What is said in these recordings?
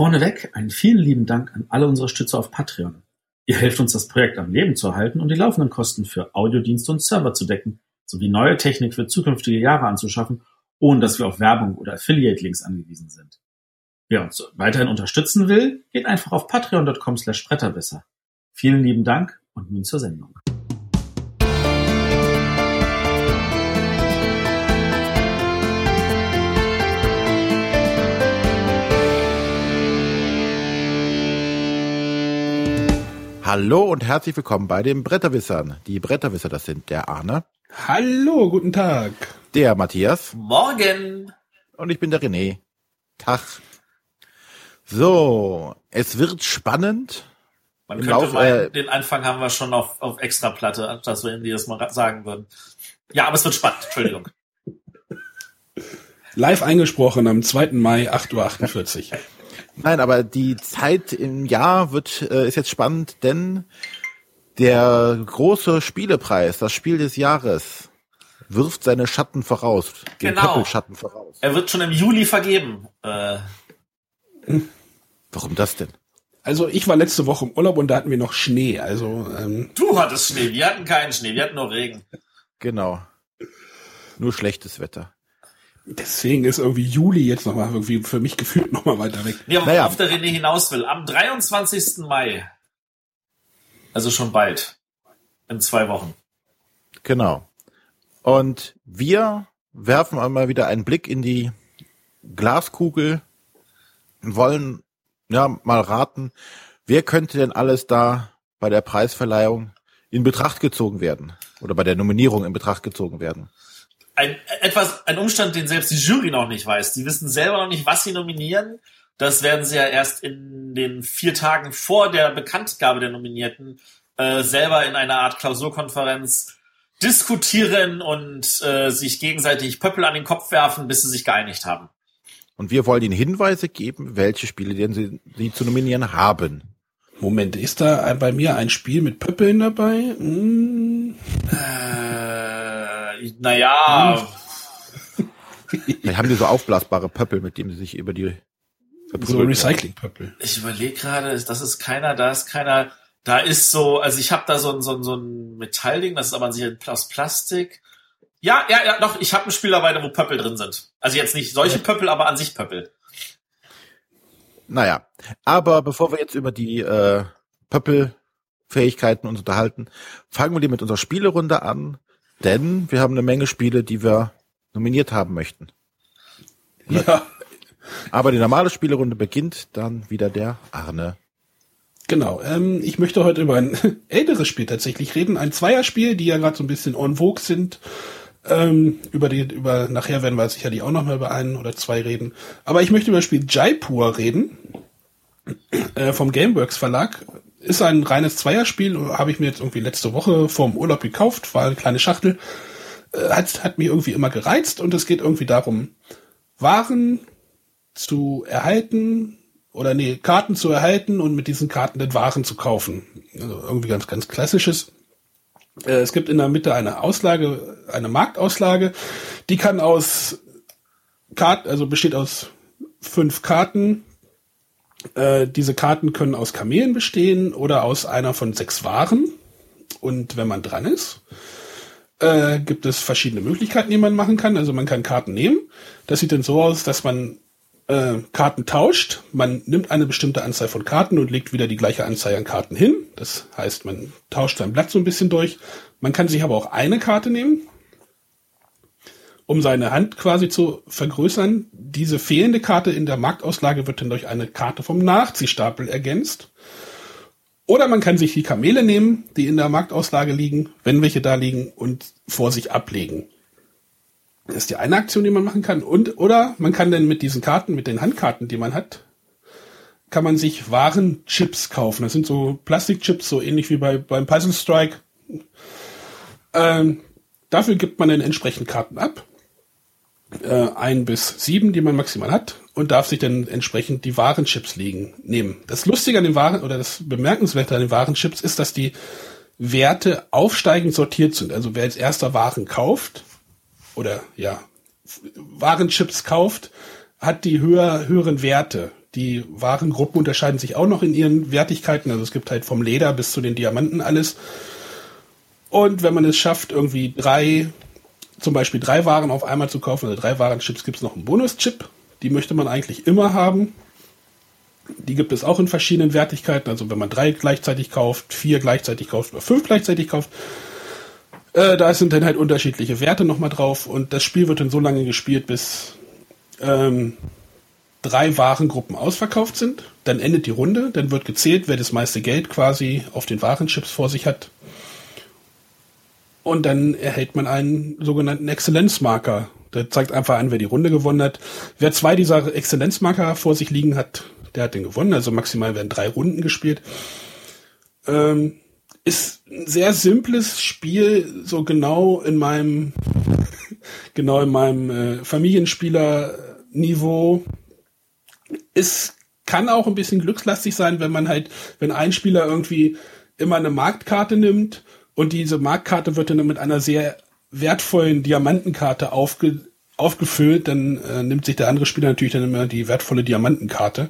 Vorneweg einen vielen lieben Dank an alle unsere Stützer auf Patreon. Ihr helft uns, das Projekt am Leben zu erhalten und die laufenden Kosten für Audiodienste und Server zu decken, sowie neue Technik für zukünftige Jahre anzuschaffen, ohne dass wir auf Werbung oder Affiliate-Links angewiesen sind. Wer uns weiterhin unterstützen will, geht einfach auf patreon.com slash. Vielen lieben Dank und nun zur Sendung. Hallo und herzlich willkommen bei den Bretterwissern. Die Bretterwisser, das sind der Arne. Hallo, guten Tag. Der Matthias. Morgen. Und ich bin der René. Tag. So, es wird spannend. Man Im könnte Lauf, meinen, äh, den Anfang haben wir schon auf, auf Extraplatte, dass wir Ihnen das mal sagen würden. Ja, aber es wird spannend, Entschuldigung. Live eingesprochen am 2. Mai, 8.48 Uhr. Nein, aber die Zeit im Jahr wird äh, ist jetzt spannend, denn der große Spielepreis, das Spiel des Jahres, wirft seine Schatten voraus. Den genau. Schatten voraus. Er wird schon im Juli vergeben. Äh. Warum das denn? Also ich war letzte Woche im Urlaub und da hatten wir noch Schnee. Also ähm du hattest Schnee, wir hatten keinen Schnee, wir hatten nur Regen. Genau. Nur schlechtes Wetter. Deswegen ist irgendwie Juli jetzt nochmal irgendwie für mich gefühlt nochmal weiter weg. Aber naja. auf der René hinaus will, am 23. Mai, also schon bald, in zwei Wochen. Genau. Und wir werfen einmal wieder einen Blick in die Glaskugel und wollen ja mal raten, wer könnte denn alles da bei der Preisverleihung in Betracht gezogen werden oder bei der Nominierung in Betracht gezogen werden ein, etwas, ein Umstand, den selbst die Jury noch nicht weiß. Die wissen selber noch nicht, was sie nominieren. Das werden sie ja erst in den vier Tagen vor der Bekanntgabe der Nominierten äh, selber in einer Art Klausurkonferenz diskutieren und äh, sich gegenseitig Pöppel an den Kopf werfen, bis sie sich geeinigt haben. Und wir wollen Ihnen Hinweise geben, welche Spiele denn Sie, Sie zu nominieren haben. Moment, ist da bei mir ein Spiel mit Pöppeln dabei? Hm. Äh, naja. Vielleicht haben die so aufblasbare Pöppel, mit denen sie sich über die so Recycling-Pöppel. Ich überlege gerade, das ist keiner, da ist keiner, da ist so, also ich habe da so ein, so ein, so ein Metallding, das ist aber sicher aus Plastik. Ja, ja, ja, doch, ich habe ein Spiel dabei, wo Pöppel drin sind. Also jetzt nicht solche ja. Pöppel, aber an sich Pöppel. Naja, aber bevor wir jetzt über die äh, Pöppel-Fähigkeiten uns unterhalten, fangen wir die mit unserer Spielerunde an. Denn wir haben eine Menge Spiele, die wir nominiert haben möchten. Ja. Aber die normale Spielerunde beginnt dann wieder der Arne. Genau. Ähm, ich möchte heute über ein älteres Spiel tatsächlich reden. Ein Zweierspiel, die ja gerade so ein bisschen en vogue sind. Ähm, über die, über, nachher werden wir sicherlich auch noch mal über ein oder zwei reden. Aber ich möchte über das Spiel Jaipur reden. Äh, vom Gameworks Verlag ist ein reines Zweierspiel, habe ich mir jetzt irgendwie letzte Woche vorm Urlaub gekauft, war eine kleine Schachtel. Äh, hat, hat mich irgendwie immer gereizt und es geht irgendwie darum, Waren zu erhalten oder nee, Karten zu erhalten und mit diesen Karten dann Waren zu kaufen. Also irgendwie ganz, ganz klassisches. Äh, es gibt in der Mitte eine Auslage, eine Marktauslage, die kann aus Karten, also besteht aus fünf Karten, äh, diese Karten können aus Kamelen bestehen oder aus einer von sechs Waren. Und wenn man dran ist, äh, gibt es verschiedene Möglichkeiten, die man machen kann. Also man kann Karten nehmen. Das sieht dann so aus, dass man äh, Karten tauscht. Man nimmt eine bestimmte Anzahl von Karten und legt wieder die gleiche Anzahl an Karten hin. Das heißt, man tauscht sein Blatt so ein bisschen durch. Man kann sich aber auch eine Karte nehmen um seine Hand quasi zu vergrößern. Diese fehlende Karte in der Marktauslage wird dann durch eine Karte vom Nachziehstapel ergänzt. Oder man kann sich die Kamele nehmen, die in der Marktauslage liegen, wenn welche da liegen, und vor sich ablegen. Das ist die eine Aktion, die man machen kann. Und, oder man kann dann mit diesen Karten, mit den Handkarten, die man hat, kann man sich Warenchips kaufen. Das sind so Plastikchips, so ähnlich wie bei, beim Puzzle Strike. Ähm, dafür gibt man dann entsprechend Karten ab äh, ein bis sieben, die man maximal hat, und darf sich dann entsprechend die Warenchips legen, nehmen. Das Lustige an den Waren oder das Bemerkenswerte an den Warenchips ist, dass die Werte aufsteigend sortiert sind. Also wer als erster Waren kauft oder ja Warenchips kauft, hat die höher, höheren Werte. Die Warengruppen unterscheiden sich auch noch in ihren Wertigkeiten. Also es gibt halt vom Leder bis zu den Diamanten alles. Und wenn man es schafft, irgendwie drei, zum Beispiel drei Waren auf einmal zu kaufen, also drei Warenchips, gibt es noch einen Bonuschip. Die möchte man eigentlich immer haben. Die gibt es auch in verschiedenen Wertigkeiten. Also wenn man drei gleichzeitig kauft, vier gleichzeitig kauft oder fünf gleichzeitig kauft, äh, da sind dann halt unterschiedliche Werte nochmal drauf. Und das Spiel wird dann so lange gespielt, bis ähm, drei Warengruppen ausverkauft sind. Dann endet die Runde. Dann wird gezählt, wer das meiste Geld quasi auf den Warenchips vor sich hat. Und dann erhält man einen sogenannten Exzellenzmarker. Der zeigt einfach an, wer die Runde gewonnen hat. Wer zwei dieser Exzellenzmarker vor sich liegen hat, der hat den gewonnen. Also maximal werden drei Runden gespielt. Ähm, ist ein sehr simples Spiel, so genau in meinem, genau in meinem äh, Familienspieler-Niveau. Es kann auch ein bisschen glückslastig sein, wenn man halt, wenn ein Spieler irgendwie immer eine Marktkarte nimmt und diese Marktkarte wird dann mit einer sehr wertvollen Diamantenkarte aufge, aufgefüllt, dann äh, nimmt sich der andere Spieler natürlich dann immer die wertvolle Diamantenkarte.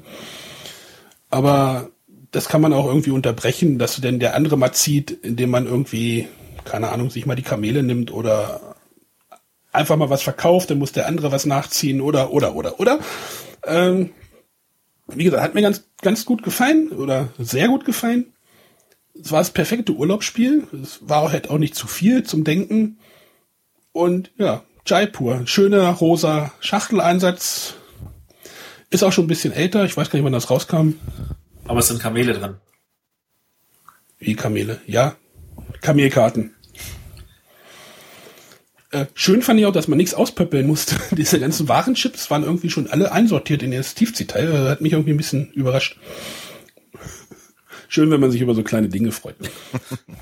Aber das kann man auch irgendwie unterbrechen, dass denn der andere mal zieht, indem man irgendwie, keine Ahnung, sich mal die Kamele nimmt oder einfach mal was verkauft, dann muss der andere was nachziehen oder, oder, oder, oder. Ähm, wie gesagt, hat mir ganz, ganz gut gefallen oder sehr gut gefallen es war das perfekte Urlaubsspiel. Es war halt auch nicht zu viel zum Denken. Und ja, Jaipur. Schöner rosa Schachteleinsatz. Ist auch schon ein bisschen älter. Ich weiß gar nicht, wann das rauskam. Aber es sind Kamele drin. Wie Kamele? Ja. Kamelkarten. Äh, schön fand ich auch, dass man nichts auspöppeln musste. Diese ganzen Warenchips waren irgendwie schon alle einsortiert in das Tiefziehteil. Hat mich irgendwie ein bisschen überrascht. Schön, wenn man sich über so kleine Dinge freut.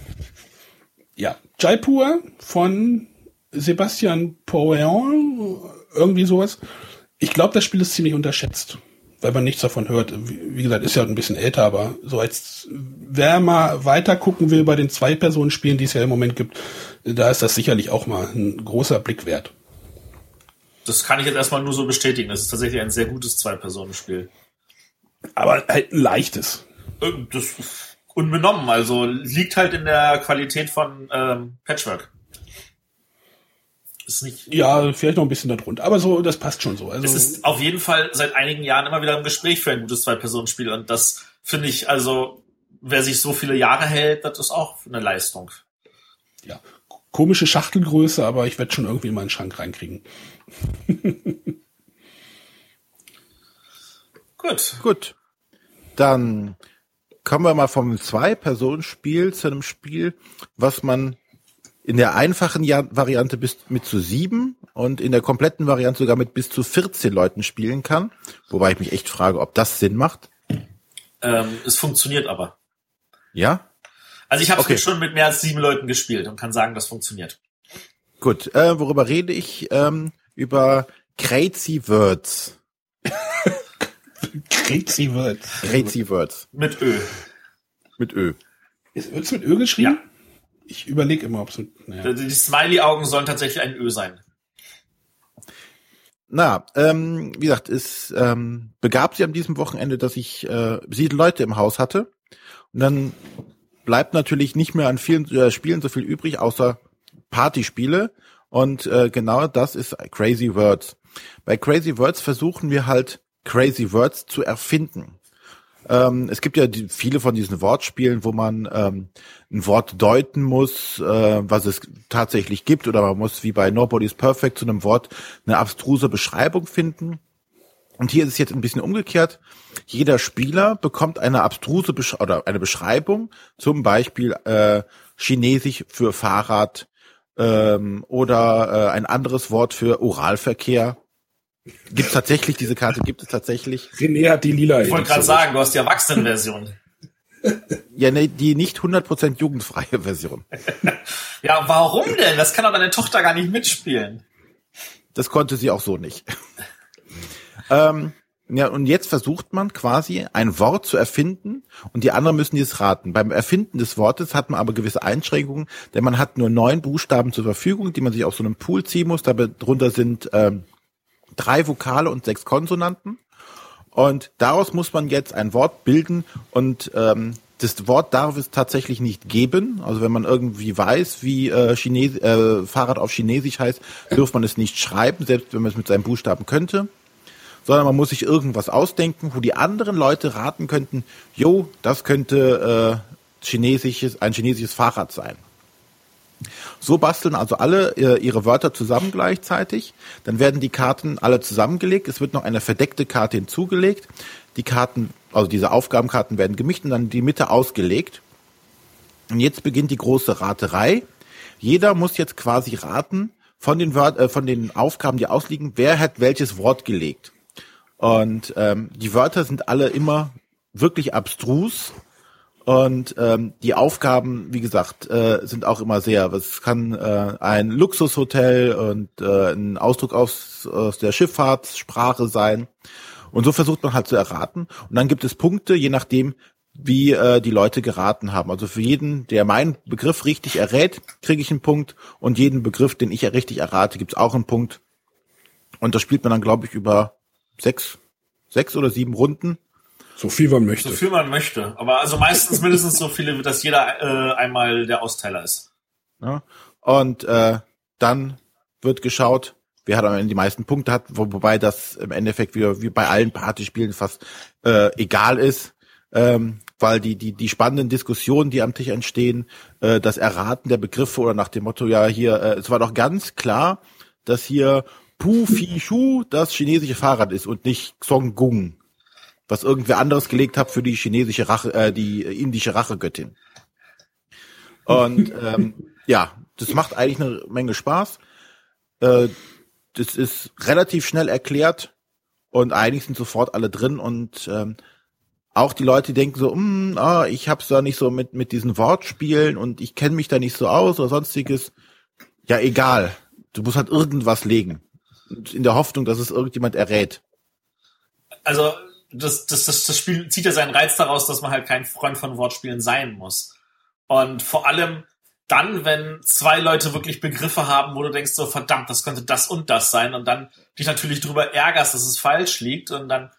ja, Jaipur von Sebastian Poen, irgendwie sowas. Ich glaube, das Spiel ist ziemlich unterschätzt, weil man nichts davon hört. Wie, gesagt, ist ja ein bisschen älter, aber so als wer mal weiter gucken will bei den Zwei-Personen-Spielen, die es ja im Moment gibt, da ist das sicherlich auch mal ein großer Blick wert. Das kann ich jetzt erstmal nur so bestätigen. Das ist tatsächlich ein sehr gutes Zwei-Personen-Spiel. Aber halt ein leichtes. Äh, das unbenommen, also liegt halt in der Qualität von ähm, Patchwork. Ist nicht. Ja, vielleicht noch ein bisschen darunter, aber so, das passt schon so. Also es ist auf jeden Fall seit einigen Jahren immer wieder im Gespräch für ein gutes Zwei-Personen-Spiel und das finde ich, also wer sich so viele Jahre hält, das ist auch eine Leistung. Ja, komische Schachtelgröße, aber ich werde schon irgendwie in meinen Schrank reinkriegen. Gut. Gut. Dann kommen wir mal vom Zwei-Personen-Spiel zu einem Spiel, was man in der einfachen Variante bis mit zu sieben und in der kompletten Variante sogar mit bis zu 14 Leuten spielen kann. Wobei ich mich echt frage, ob das Sinn macht. Ähm, es funktioniert aber. Ja? Also ich habe okay. schon mit mehr als sieben Leuten gespielt und kann sagen, das funktioniert. Gut, äh, worüber rede ich? Ähm, über Crazy Words. Crazy Words. Crazy Words. Mit Ö. Mit Ö. Wird es mit Ö geschrieben? Ja. Ich überlege immer, ob es mit. Naja. Die Smiley-Augen sollen tatsächlich ein Ö sein. Na, ähm, wie gesagt, es ähm, begab sich an diesem Wochenende, dass ich äh, sieben Leute im Haus hatte. Und dann bleibt natürlich nicht mehr an vielen äh, Spielen so viel übrig, außer Partyspiele. Und äh, genau das ist Crazy Words. Bei Crazy Words versuchen wir halt Crazy Words zu erfinden. Ähm, es gibt ja die, viele von diesen Wortspielen, wo man ähm, ein Wort deuten muss, äh, was es tatsächlich gibt, oder man muss wie bei Nobody's Perfect zu einem Wort eine abstruse Beschreibung finden. Und hier ist es jetzt ein bisschen umgekehrt. Jeder Spieler bekommt eine abstruse Besch oder eine Beschreibung, zum Beispiel äh, Chinesisch für Fahrrad ähm, oder äh, ein anderes Wort für Oralverkehr Gibt tatsächlich, diese Karte gibt es tatsächlich. René hat die lila. Ich wollte gerade sagen, du hast die Erwachsenenversion. ja, ne, die nicht 100% jugendfreie Version. ja, warum denn? Das kann doch deine Tochter gar nicht mitspielen. Das konnte sie auch so nicht. ähm, ja, und jetzt versucht man quasi ein Wort zu erfinden und die anderen müssen es raten. Beim Erfinden des Wortes hat man aber gewisse Einschränkungen, denn man hat nur neun Buchstaben zur Verfügung, die man sich aus so einem Pool ziehen muss. Darunter sind ähm, drei Vokale und sechs Konsonanten. Und daraus muss man jetzt ein Wort bilden und ähm, das Wort darf es tatsächlich nicht geben. Also wenn man irgendwie weiß, wie äh, Chines äh, Fahrrad auf Chinesisch heißt, dürfte man es nicht schreiben, selbst wenn man es mit seinen Buchstaben könnte. Sondern man muss sich irgendwas ausdenken, wo die anderen Leute raten könnten, jo, das könnte äh, chinesisches, ein chinesisches Fahrrad sein. So basteln also alle äh, ihre Wörter zusammen gleichzeitig. Dann werden die Karten alle zusammengelegt. Es wird noch eine verdeckte Karte hinzugelegt. Die Karten, also diese Aufgabenkarten werden gemischt und dann die Mitte ausgelegt. Und jetzt beginnt die große Raterei. Jeder muss jetzt quasi raten von den, Wört, äh, von den Aufgaben, die ausliegen, wer hat welches Wort gelegt. Und ähm, die Wörter sind alle immer wirklich abstrus und ähm, die Aufgaben, wie gesagt, äh, sind auch immer sehr. Es kann äh, ein Luxushotel und äh, ein Ausdruck aus, aus der Schifffahrtssprache sein. Und so versucht man halt zu erraten. Und dann gibt es Punkte, je nachdem, wie äh, die Leute geraten haben. Also für jeden, der meinen Begriff richtig errät, kriege ich einen Punkt. Und jeden Begriff, den ich richtig errate, gibt es auch einen Punkt. Und das spielt man dann, glaube ich, über sechs, sechs oder sieben Runden. So viel man möchte. So viel man möchte. Aber also meistens mindestens so viele, dass jeder äh, einmal der Austeiler ist. Ja. Und äh, dann wird geschaut, wer hat am Ende die meisten Punkte hat, wo, wobei das im Endeffekt wie, wie bei allen Partyspielen fast äh, egal ist. Ähm, weil die, die, die spannenden Diskussionen, die am Tisch entstehen, äh, das Erraten der Begriffe oder nach dem Motto, ja, hier, äh, es war doch ganz klar, dass hier Pu Fi Shu das chinesische Fahrrad ist und nicht Xong Gung was irgendwer anderes gelegt hat für die chinesische Rache, äh, die indische Rachegöttin. Und ähm, ja, das macht eigentlich eine Menge Spaß. Äh, das ist relativ schnell erklärt und eigentlich sind sofort alle drin und ähm, auch die Leute denken so, mm, ah, ich hab's da nicht so mit mit diesen Wortspielen und ich kenne mich da nicht so aus oder sonstiges. Ja, egal. Du musst halt irgendwas legen. In der Hoffnung, dass es irgendjemand errät. Also das, das, das, das Spiel zieht ja seinen Reiz daraus, dass man halt kein Freund von Wortspielen sein muss. Und vor allem dann, wenn zwei Leute wirklich Begriffe haben, wo du denkst, so verdammt, das könnte das und das sein und dann dich natürlich darüber ärgerst, dass es falsch liegt und dann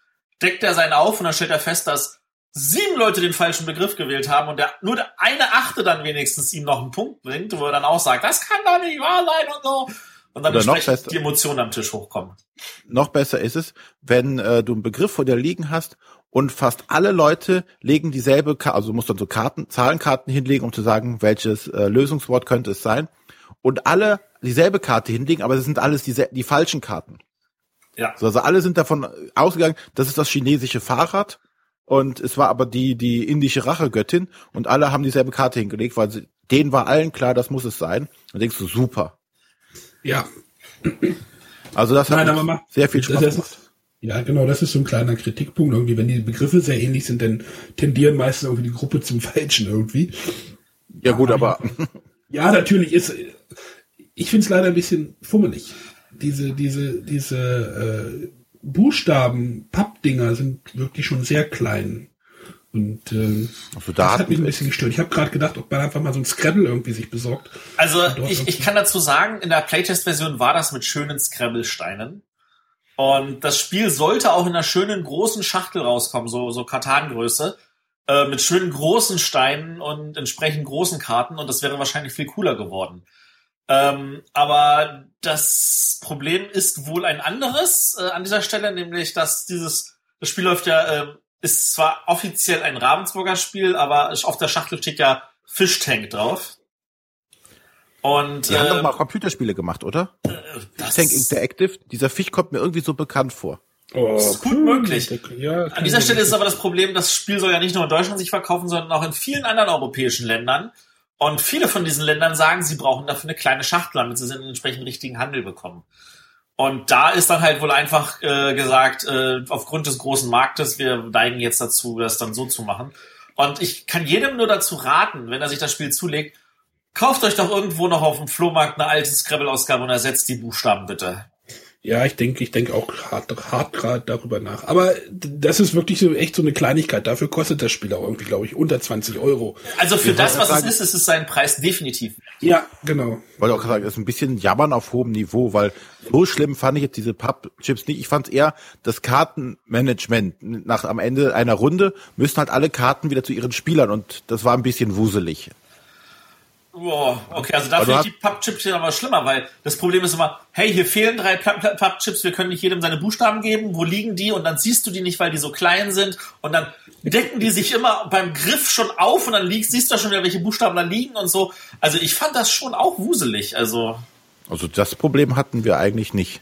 deckt er seinen auf und dann stellt er fest, dass sieben Leute den falschen Begriff gewählt haben und der, nur der eine Achte dann wenigstens ihm noch einen Punkt bringt, wo er dann auch sagt, das kann doch nicht wahr sein und so. Und dann entsprechend die Emotionen am Tisch hochkommen. Noch besser ist es, wenn äh, du einen Begriff vor dir liegen hast und fast alle Leute legen dieselbe, Ka also du musst dann so Karten, Zahlenkarten hinlegen, um zu sagen, welches äh, Lösungswort könnte es sein. Und alle dieselbe Karte hinlegen, aber es sind alles die, die falschen Karten. Ja. Also alle sind davon ausgegangen, das ist das chinesische Fahrrad und es war aber die die indische Rachegöttin und alle haben dieselbe Karte hingelegt, weil sie, denen war allen klar, das muss es sein. Und denkst du, super, ja. Also das hat Nein, mal, sehr viel Spaß gemacht. Ja, genau, das ist so ein kleiner Kritikpunkt irgendwie. Wenn die Begriffe sehr ähnlich sind, dann tendieren meistens irgendwie die Gruppe zum Falschen irgendwie. Ja gut, aber... Ja, natürlich ist... Ich finde es leider ein bisschen fummelig. Diese, diese, diese äh, Buchstaben, Pappdinger sind wirklich schon sehr klein. Und äh, also da das hat mich ein bisschen gestört. Ich habe gerade gedacht, ob man einfach mal so ein Scrabble irgendwie sich besorgt. Also ich, ich kann dazu sagen, in der Playtest-Version war das mit schönen Scrabble-Steinen. Und das Spiel sollte auch in einer schönen großen Schachtel rauskommen, so, so Kartangröße, äh, mit schönen großen Steinen und entsprechend großen Karten. Und das wäre wahrscheinlich viel cooler geworden. Ähm, aber das Problem ist wohl ein anderes äh, an dieser Stelle, nämlich dass dieses das Spiel läuft ja äh, ist zwar offiziell ein Ravensburger Spiel, aber auf der Schachtel steht ja Fish Tank drauf. Und die äh, haben doch ähm, mal Computerspiele gemacht, oder? Äh, Fish Tank Interactive. Dieser Fisch kommt mir irgendwie so bekannt vor. Oh, das ist gut cool. möglich. Ja, An dieser Stelle ist aber das Problem, das Spiel soll ja nicht nur in Deutschland sich verkaufen, sondern auch in vielen anderen europäischen Ländern. Und viele von diesen Ländern sagen, sie brauchen dafür eine kleine Schachtel, damit sie den entsprechenden richtigen Handel bekommen. Und da ist dann halt wohl einfach äh, gesagt, äh, aufgrund des großen Marktes, wir neigen jetzt dazu, das dann so zu machen. Und ich kann jedem nur dazu raten, wenn er sich das Spiel zulegt, kauft euch doch irgendwo noch auf dem Flohmarkt eine alte Scrabble-Ausgabe und ersetzt die Buchstaben bitte. Ja, ich denke, ich denke auch hart, hart gerade darüber nach. Aber das ist wirklich so echt so eine Kleinigkeit. Dafür kostet das Spiel auch irgendwie, glaube ich, unter 20 Euro. Also für das, was es ist, ist es seinen Preis definitiv. Ja, genau. Wollte auch sagen, das ist ein bisschen Jammern auf hohem Niveau, weil so schlimm fand ich jetzt diese Pappchips nicht. Ich fand es eher das Kartenmanagement. Nach am Ende einer Runde müssen halt alle Karten wieder zu ihren Spielern und das war ein bisschen wuselig. Boah, okay, also da finde ich die Pappchips aber schlimmer, weil das Problem ist immer, hey, hier fehlen drei Pappchips, wir können nicht jedem seine Buchstaben geben, wo liegen die? Und dann siehst du die nicht, weil die so klein sind. Und dann decken die sich immer beim Griff schon auf und dann liegst, siehst du schon wieder, welche Buchstaben da liegen und so. Also ich fand das schon auch wuselig, also. Also das Problem hatten wir eigentlich nicht.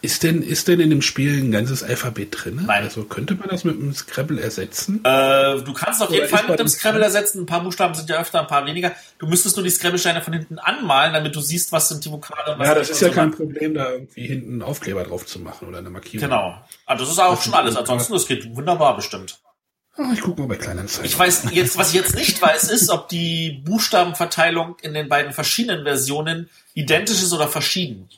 Ist denn, ist denn in dem Spiel ein ganzes Alphabet drin? Nein. Also könnte man das mit einem Scrabble ersetzen? Äh, du kannst auf jeden Oder Fall mit dem dem Scrabble ersetzen. Ein paar Buchstaben sind ja öfter, ein paar weniger. Du müsstest nur die Scrabble-Steine von hinten anmalen, damit du siehst, was sind die Vokale. und was Ja, das ist ja so. kein Problem, da irgendwie hinten einen Aufkleber drauf zu machen oder eine Markierung. Genau. Also das ist auch schon alles. Ansonsten, das geht wunderbar bestimmt. Ah, ich gucke mal bei Kleinanzeigen. Ich weiß jetzt, was ich jetzt nicht weiß, ist, ob die Buchstabenverteilung in den beiden verschiedenen Versionen identisch ist oder verschieden.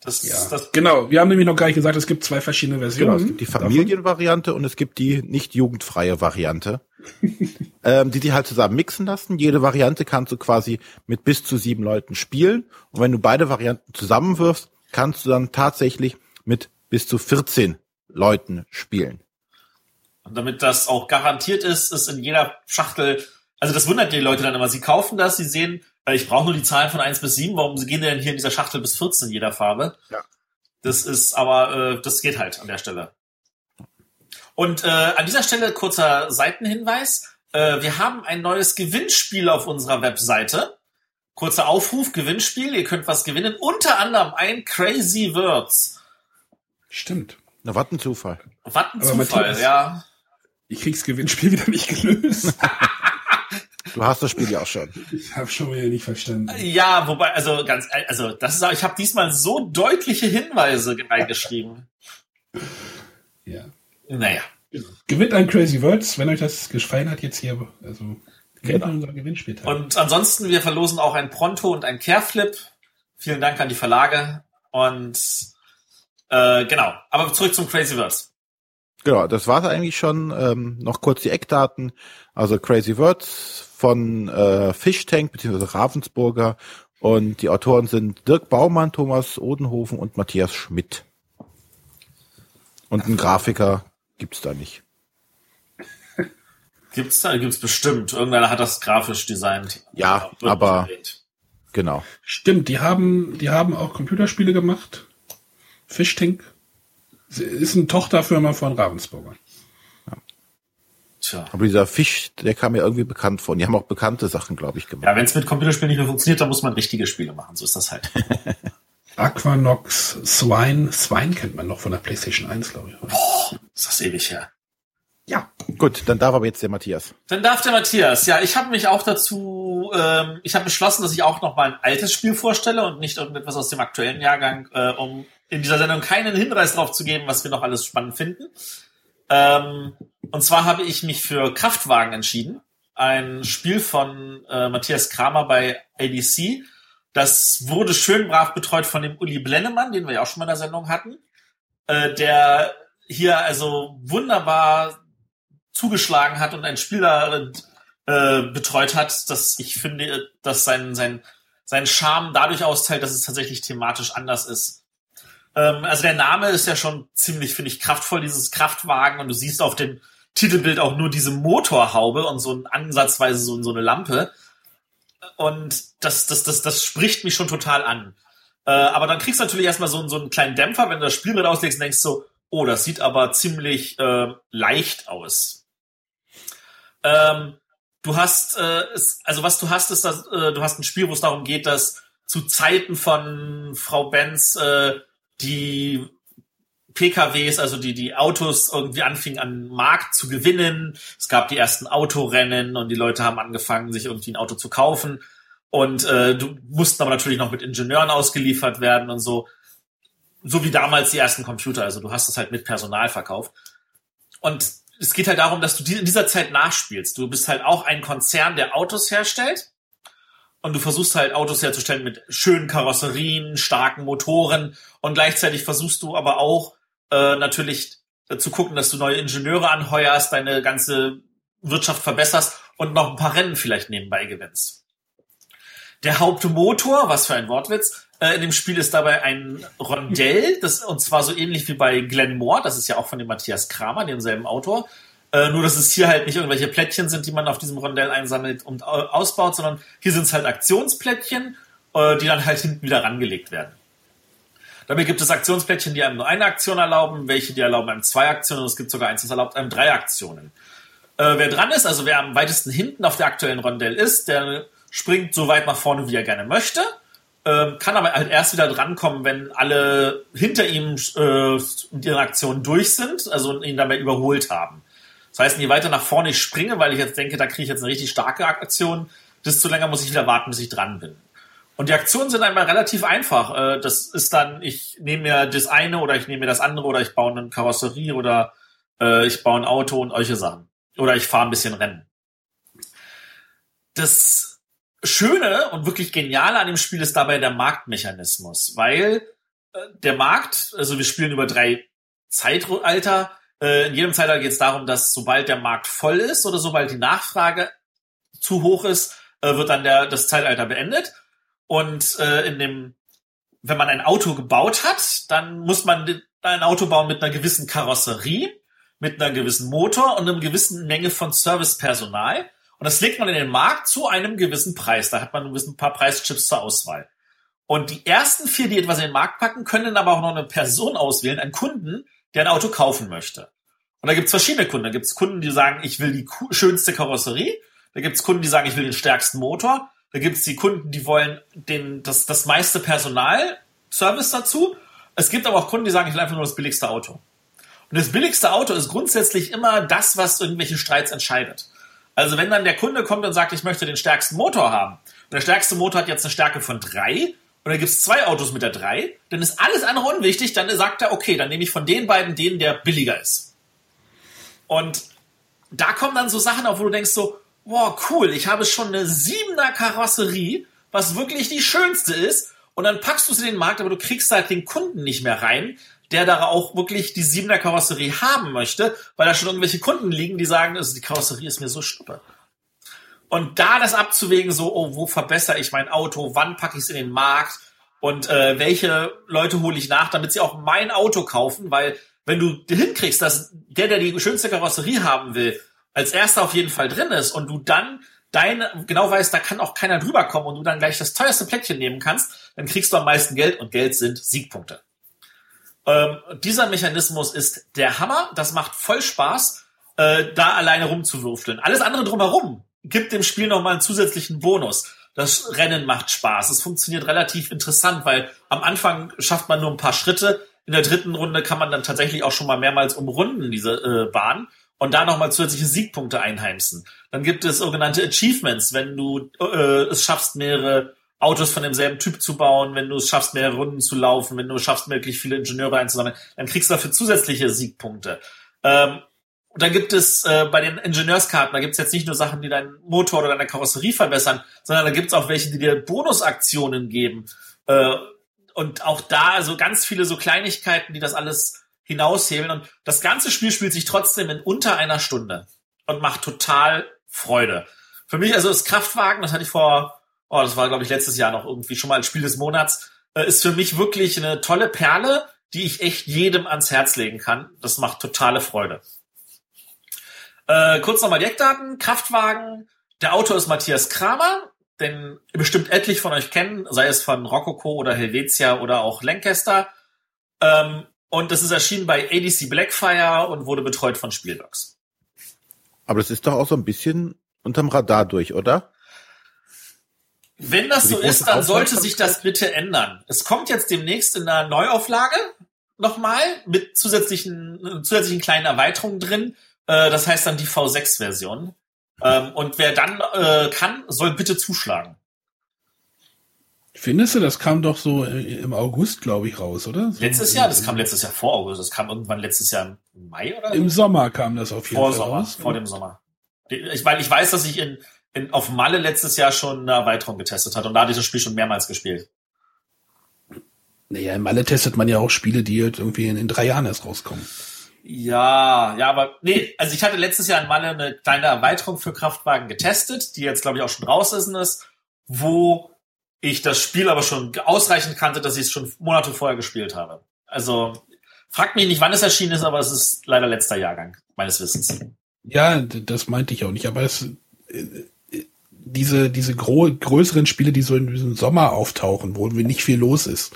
Das, Ja. das genau, wir haben nämlich noch gar nicht gesagt, es gibt zwei verschiedene Versionen. Genau, es gibt die Familienvariante und es gibt die nicht jugendfreie Variante, ähm, die die halt zusammen mixen lassen. Jede Variante kannst du quasi mit bis zu sieben Leuten spielen. Und wenn du beide Varianten zusammenwirfst, kannst du dann tatsächlich mit bis zu 14 Leuten spielen. Und damit das auch garantiert ist, ist in jeder Schachtel, also das wundert die Leute dann immer, sie kaufen das, sie sehen, ich brauche nur die Zahlen von 1 bis 7, warum gehen denn hier in dieser Schachtel bis 14 in jeder Farbe? Ja. Das ist aber, äh, das geht halt an der Stelle. Und äh, an dieser Stelle kurzer Seitenhinweis. Äh, wir haben ein neues Gewinnspiel auf unserer Webseite. Kurzer Aufruf, Gewinnspiel, ihr könnt was gewinnen. Unter anderem ein Crazy Words. Stimmt. Na, was ein Zufall. Was ein Zufall, Matthias- ja. Ich krieg's Gewinnspiel wieder nicht gelöst. Du hast das Spiel ja auch schon. ich habe schon wieder nicht verstanden. Ja, wobei, also ganz, also das ist, ich habe diesmal so deutliche Hinweise reingeschrieben. Ja. Naja, Gewinnt ein Crazy Words, wenn euch das gefallen hat jetzt hier. Also kennt Genau. unser Gewinnspiel teil. und ansonsten wir verlosen auch ein Pronto und ein Careflip. Vielen Dank an die Verlage und äh, genau. Aber zurück zum Crazy Words. Genau, das war's eigentlich schon. Ähm, noch kurz die Eckdaten. Also Crazy Words von äh, Fish Tank bzw. Ravensburger und die Autoren sind Dirk Baumann, Thomas Odenhofen und Matthias Schmidt. Und einen Grafiker gibt's da nicht. Gibt's da? Gibt's bestimmt. Irgendeiner hat das grafisch designt. Ja, wird aber- erwähnt. Genau. Stimmt, die haben, die haben auch Computerspiele gemacht. Fish Tank Sie ist eine Tochterfirma von Ravensburger. Tja. Aber dieser Fisch, der kam mir irgendwie bekannt vor. Die haben auch bekannte Sachen, glaube ich, gemacht. Ja, wenn es mit Computerspielen nicht mehr funktioniert, dann muss man richtige Spiele machen. So ist das halt. Aquanox, Swine. Swine kennt man noch von der PlayStation 1, glaube ich. oder? ist das ewig her. Ja. Gut, dann darf aber jetzt der Matthias. Dann darf der Matthias. Ja, ich habe mich auch dazu, ähm, ich habe beschlossen, dass ich auch noch mal ein altes Spiel vorstelle und nicht irgendetwas aus dem aktuellen Jahrgang, äh, um in dieser Sendung keinen Hinweis drauf zu geben, was wir noch alles spannend finden. Ähm, und zwar habe ich mich für Kraftwagen entschieden. Ein Spiel von äh, Matthias Kramer bei ADC. Das wurde schön brav betreut von dem Uli Blennemann, den wir ja auch schon mal in der Sendung hatten, äh, der hier also wunderbar zugeschlagen hat und ein Spieler äh, betreut hat, dass ich finde, dass sein, sein, sein Charme dadurch austeilt, dass es tatsächlich thematisch anders ist. Ähm, also der Name ist ja schon ziemlich, finde ich, kraftvoll, dieses Kraftwagen, und du siehst auf dem Titelbild auch nur diese Motorhaube und so ein ansatzweise so, so eine Lampe. Und das, das, das, das spricht mich schon total an. Äh, aber dann kriegst du natürlich erstmal so, so einen kleinen Dämpfer, wenn du das Spielbrett auslegst und denkst so, oh, das sieht aber ziemlich äh, leicht aus. Ähm, du hast, äh, es, also was du hast, ist, dass äh, du hast ein Spiel, wo es darum geht, dass zu Zeiten von Frau Benz äh, die PKWs, also die, die Autos irgendwie anfingen an Markt zu gewinnen. Es gab die ersten Autorennen und die Leute haben angefangen, sich irgendwie ein Auto zu kaufen. Und äh, du mussten aber natürlich noch mit Ingenieuren ausgeliefert werden und so. So wie damals die ersten Computer. Also du hast es halt mit Personal verkauft. Und es geht halt darum, dass du in dieser Zeit nachspielst. Du bist halt auch ein Konzern, der Autos herstellt. Und du versuchst halt Autos herzustellen mit schönen Karosserien, starken Motoren. Und gleichzeitig versuchst du aber auch äh, natürlich zu gucken, dass du neue Ingenieure anheuerst, deine ganze Wirtschaft verbesserst, und noch ein paar Rennen vielleicht nebenbei gewinnst. Der Hauptmotor, was für ein Wortwitz, äh, in dem Spiel ist dabei ein Rondell, das, und zwar so ähnlich wie bei Glenn Moore, das ist ja auch von dem Matthias Kramer, demselben Autor. Äh, nur, dass es hier halt nicht irgendwelche Plättchen sind, die man auf diesem Rondell einsammelt und ausbaut, sondern hier sind es halt Aktionsplättchen, äh, die dann halt hinten wieder rangelegt werden. Dabei gibt es Aktionsplättchen, die einem nur eine Aktion erlauben, welche die erlauben einem zwei Aktionen und es gibt sogar eins, das erlaubt einem drei Aktionen. Äh, wer dran ist, also wer am weitesten hinten auf der aktuellen Rondell ist, der springt so weit nach vorne, wie er gerne möchte, äh, kann aber halt erst wieder drankommen, wenn alle hinter ihm äh, mit ihren Aktionen durch sind, also ihn dabei überholt haben. Das heißt, je weiter nach vorne ich springe, weil ich jetzt denke, da kriege ich jetzt eine richtig starke Aktion, desto länger muss ich wieder warten, bis ich dran bin. Und die Aktionen sind einmal relativ einfach. Äh, das ist dann, ich nehme mir das eine oder ich nehme mir das andere oder ich baue eine Karosserie oder äh, ich baue ein Auto und solche Sachen. Oder ich fahre ein bisschen Rennen. Das Schöne und wirklich Geniale an dem Spiel ist dabei der Marktmechanismus, weil äh, der Markt, also wir spielen über drei Zeitalter, in jedem Zeitalter geht es darum, dass sobald der Markt voll ist oder sobald die Nachfrage zu hoch ist, wird dann der, das Zeitalter beendet. Und äh, in dem, wenn man ein Auto gebaut hat, dann muss man ein Auto bauen mit einer gewissen Karosserie, mit einer gewissen Motor und einer gewissen Menge von Servicepersonal. Und das legt man in den Markt zu einem gewissen Preis. Da hat man ein paar Preischips zur Auswahl. Und die ersten vier, die etwas in den Markt packen, können aber auch noch eine Person auswählen, einen Kunden, der ein Auto kaufen möchte. Und da gibt's verschiedene Kunden. Da gibt's Kunden, die sagen, ich will die schönste Karosserie. Da gibt's Kunden, die sagen, ich will den stärksten Motor. Da gibt es die Kunden, die wollen den, das, das meiste Personal, Service dazu. Es gibt aber auch Kunden, die sagen, ich will einfach nur das billigste Auto. Und das billigste Auto ist grundsätzlich immer das, was irgendwelche Streits entscheidet. Also wenn dann der Kunde kommt und sagt, ich möchte den stärksten Motor haben, und der stärkste Motor hat jetzt eine Stärke von drei, und da gibt es zwei Autos mit der drei, dann ist alles andere unwichtig, dann sagt er, okay, dann nehme ich von den beiden den, der billiger ist. Und da kommen dann so Sachen auf, wo du denkst so, wow, cool, ich habe schon eine siebener Karosserie, was wirklich die schönste ist. Und dann packst du sie in den Markt, aber du kriegst halt den Kunden nicht mehr rein, der da auch wirklich die siebener Karosserie haben möchte, weil da schon irgendwelche Kunden liegen, die sagen, also die Karosserie ist mir so schnuppe. Und da das abzuwägen, so, oh, wo verbessere ich mein Auto, wann packe ich es in den Markt und äh, welche Leute hole ich nach, damit sie auch mein Auto kaufen, weil wenn du hinkriegst, dass der, der die schönste Karosserie haben will, als erster auf jeden Fall drin ist und du dann deine, genau weißt, da kann auch keiner drüber kommen und du dann gleich das teuerste Plättchen nehmen kannst, dann kriegst du am meisten Geld und Geld sind Siegpunkte. Ähm, dieser Mechanismus ist der Hammer, das macht voll Spaß, äh, da alleine rumzuwürfeln. Alles andere drumherum gibt dem Spiel nochmal einen zusätzlichen Bonus. Das Rennen macht Spaß. Es funktioniert relativ interessant, weil am Anfang schafft man nur ein paar Schritte. In der dritten Runde kann man dann tatsächlich auch schon mal mehrmals umrunden, diese äh, Bahn und da nochmal zusätzliche Siegpunkte einheimsen. Dann gibt es sogenannte Achievements, wenn du äh, es schaffst, mehrere Autos von demselben Typ zu bauen, wenn du es schaffst, mehrere Runden zu laufen, wenn du es schaffst, wirklich viele Ingenieure einzusammeln, dann kriegst du dafür zusätzliche Siegpunkte. Ähm, und dann gibt es äh, bei den Ingenieurskarten, da gibt es jetzt nicht nur Sachen, die deinen Motor oder deine Karosserie verbessern, sondern da gibt es auch welche, die dir Bonusaktionen geben. Äh, und auch da also ganz viele so Kleinigkeiten, die das alles hinaushebeln. Und das ganze Spiel spielt sich trotzdem in unter einer Stunde und macht total Freude. Für mich, also das Kraftwagen, das hatte ich vor, oh, das war, glaube ich, letztes Jahr noch irgendwie schon mal als Spiel des Monats, äh, ist für mich wirklich eine tolle Perle, die ich echt jedem ans Herz legen kann. Das macht totale Freude. Äh, kurz nochmal die Eckdaten. Kraftwagen. Der Autor ist Matthias Kramer, den ihr bestimmt etlich von euch kennen, sei es von Rococo oder Helvetia oder auch Lancaster. Ähm, und das ist erschienen bei ADC Blackfire und wurde betreut von Spielworks. Aber das ist doch auch so ein bisschen unterm Radar durch, oder? Wenn das so ist, dann sollte sich das bitte ändern. Es kommt jetzt demnächst in einer Neuauflage nochmal mit zusätzlichen, zusätzlichen kleinen Erweiterungen drin. Äh, das heißt dann die V6-Version. Ähm, und wer dann äh, kann, soll bitte zuschlagen. Findest du, das kam doch so im August, glaube ich, raus, oder? So letztes Jahr, das kam letztes Jahr vor August, das kam irgendwann letztes Jahr im Mai oder? Im Sommer kam das auf jeden vor Fall Sommer, raus. Vor dem Sommer. Ich, weil ich weiß, dass ich in, in, auf Malle letztes Jahr schon eine Erweiterung getestet hat und da hatte ich das Spiel schon mehrmals gespielt. Naja, in Malle testet man ja auch Spiele, die halt irgendwie in, in drei Jahren erst rauskommen. Ja, ja, aber nee, also ich hatte letztes Jahr Malle eine kleine Erweiterung für Kraftwagen getestet, die jetzt glaube ich auch schon raus ist, ist, wo ich das Spiel aber schon ausreichend kannte, dass ich es schon Monate vorher gespielt habe. Also fragt mich nicht, wann es erschienen ist, aber es ist leider letzter Jahrgang meines Wissens. Ja, das meinte ich auch nicht, aber es äh, diese diese gro größeren Spiele, die so in diesem Sommer auftauchen, wo nicht viel los ist,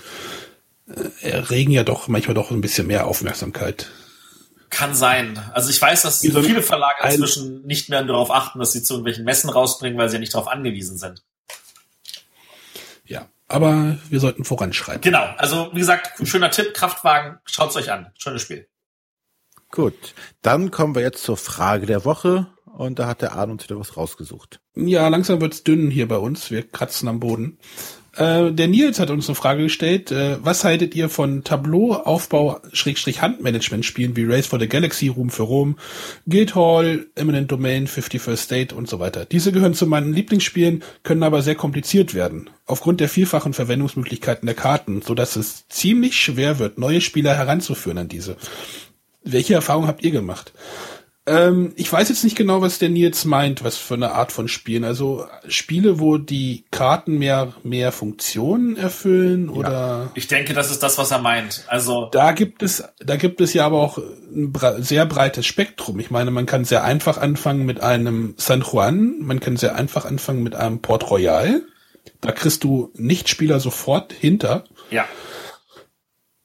äh, erregen ja doch manchmal doch ein bisschen mehr Aufmerksamkeit. Kann sein. Also ich weiß, dass so viele Verlage inzwischen nicht mehr darauf achten, dass sie zu irgendwelchen Messen rausbringen, weil sie ja nicht darauf angewiesen sind. Ja, aber wir sollten voranschreiten. Genau. Also wie gesagt, schöner Tipp, Kraftwagen, schaut's euch an. Schönes Spiel. Gut, dann kommen wir jetzt zur Frage der Woche und da hat der Arne uns wieder was rausgesucht. Ja, langsam wird's dünn hier bei uns. Wir kratzen am Boden. Äh, der Nils hat uns eine Frage gestellt. Äh, was haltet ihr von Tableau, Aufbau, Schrägstrich Handmanagement Spielen wie Race for the Galaxy, Room für Rom, Guildhall, Eminent Domain, 51st State und so weiter? Diese gehören zu meinen Lieblingsspielen, können aber sehr kompliziert werden. Aufgrund der vielfachen Verwendungsmöglichkeiten der Karten, so dass es ziemlich schwer wird, neue Spieler heranzuführen an diese. Welche Erfahrung habt ihr gemacht? Ähm, ich weiß jetzt nicht genau, was der Nils meint, was für eine Art von Spielen. Also Spiele, wo die Karten mehr, mehr Funktionen erfüllen oder? Ja, ich denke, das ist das, was er meint. Also. Da gibt es, da gibt es ja aber auch ein sehr breites Spektrum. Ich meine, man kann sehr einfach anfangen mit einem San Juan, man kann sehr einfach anfangen mit einem Port Royal. Da kriegst du Nichtspieler sofort hinter. Ja.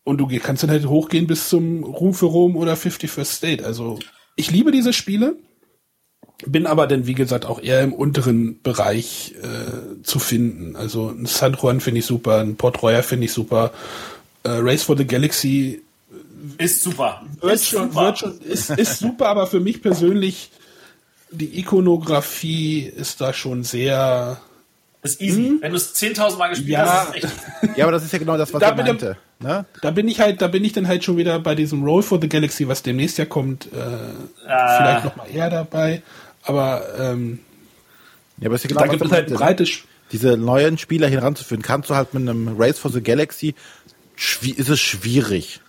Und du kannst dann halt hochgehen bis zum Ruhm für Rom oder 51st State. Also ich liebe diese Spiele, bin aber dann, wie gesagt, auch eher im unteren Bereich äh, zu finden. Also ein San Juan finde ich super, ein Port Royal finde ich super, äh, Race for the Galaxy ist super. Wird ist schon, super. Wird schon, ist, ist super, aber für mich persönlich die Ikonografie ist da schon sehr ist easy. Hm? Wenn du es 10.000 Mal gespielt ja. hast, ist es echt. Ja, aber das ist ja genau das, was da er meinte. Ne? Da bin ich halt, da bin ich dann halt schon wieder bei diesem Roll for the Galaxy, was demnächst ja kommt, äh, ah. vielleicht noch mal eher dabei. Aber ähm, ja, aber ist ja genau, da gibt es halt ein breites diese neuen Spieler hier ranzuführen, kannst du halt mit einem Race for the Galaxy ist es schwierig.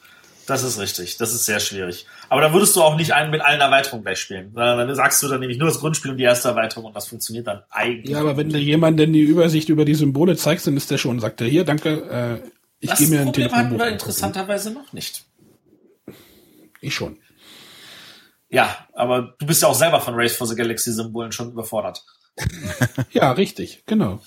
Das ist richtig. Das ist sehr schwierig. Aber da würdest du auch nicht einen mit allen Erweiterungen gleich spielen. Dann sagst du dann nämlich nur das Grundspiel und die erste Erweiterung und das funktioniert dann eigentlich. Ja, aber wenn dir jemand denn die Übersicht über die Symbole zeigt, dann ist der schon, sagt er, hier, danke, äh, ich gehe mir ein. Das hatten wir interessanterweise noch nicht. Ich schon. Ja, aber du bist ja auch selber von Race for the Galaxy Symbolen schon überfordert. ja, richtig, genau.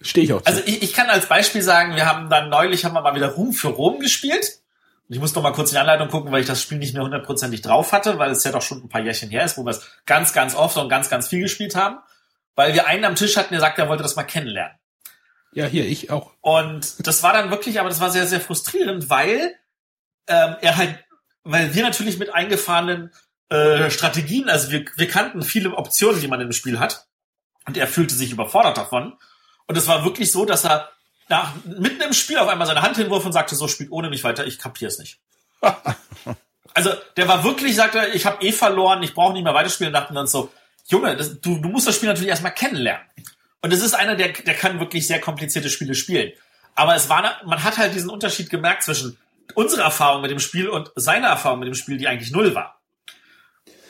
Stehe ich auch. Zu. Also ich, ich kann als Beispiel sagen, wir haben dann neulich haben wir mal wieder Ruhm für Rom gespielt. Und ich muss noch mal kurz in die Anleitung gucken, weil ich das Spiel nicht mehr hundertprozentig drauf hatte, weil es ja doch schon ein paar Jährchen her ist, wo wir es ganz, ganz oft und ganz, ganz viel gespielt haben. Weil wir einen am Tisch hatten, der sagte, er wollte das mal kennenlernen. Ja, hier, ich auch. Und das war dann wirklich, aber das war sehr, sehr frustrierend, weil ähm, er halt, weil wir natürlich mit eingefahrenen äh, Strategien, also wir, wir kannten viele Optionen, die man im Spiel hat. Und er fühlte sich überfordert davon. Und es war wirklich so, dass er nach, mitten im Spiel auf einmal seine Hand hinwurf und sagte, so spielt ohne mich weiter, ich kapier's nicht. also der war wirklich, sagte, ich habe eh verloren, ich brauche nicht mehr weiterspielen und dachten dann so, Junge, das, du, du musst das Spiel natürlich erstmal kennenlernen. Und es ist einer, der, der kann wirklich sehr komplizierte Spiele spielen. Aber es war, man hat halt diesen Unterschied gemerkt zwischen unserer Erfahrung mit dem Spiel und seiner Erfahrung mit dem Spiel, die eigentlich null war.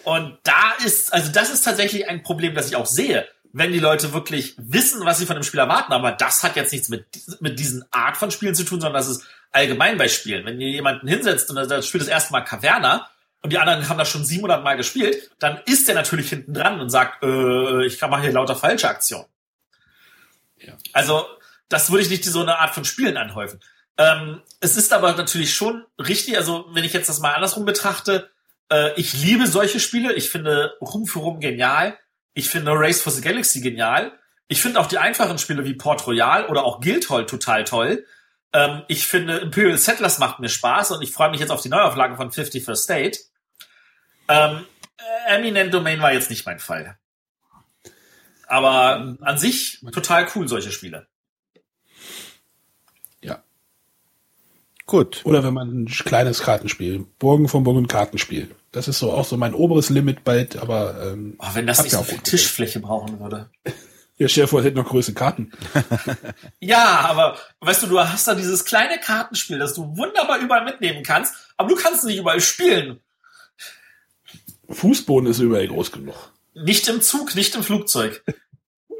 Und da ist, also das ist tatsächlich ein Problem, das ich auch sehe wenn die Leute wirklich wissen, was sie von dem Spiel erwarten. Aber das hat jetzt nichts mit, mit diesen Art von Spielen zu tun, sondern das ist allgemein bei Spielen. Wenn ihr jemanden hinsetzt und das spielt das erste Mal Caverna und die anderen haben das schon 700 Mal gespielt, dann ist der natürlich hinten dran und sagt, äh, ich mache hier lauter falsche Aktionen. Ja. Also das würde ich nicht so eine Art von Spielen anhäufen. Ähm, es ist aber natürlich schon richtig, also wenn ich jetzt das mal andersrum betrachte, äh, ich liebe solche Spiele, ich finde Rum für Rum genial, ich finde Race for the Galaxy genial. Ich finde auch die einfachen Spiele wie Port Royal oder auch Guildhall total toll. Ähm, ich finde Imperial Settlers macht mir Spaß und ich freue mich jetzt auf die Neuauflage von 51st State. Ähm, Eminent Domain war jetzt nicht mein Fall. Aber an sich total cool, solche Spiele. Ja. Gut. Oder wenn man ein kleines Kartenspiel, Burgen von Burgen Kartenspiel. Das ist so auch so mein oberes Limit bald, aber ähm, oh, wenn das nicht so viel Tischfläche brauchen würde. Ja, stell dir vor, hätte noch größere Karten. ja, aber weißt du, du hast da dieses kleine Kartenspiel, das du wunderbar überall mitnehmen kannst, aber du kannst nicht überall spielen. Fußboden ist überall groß genug. Nicht im Zug, nicht im Flugzeug.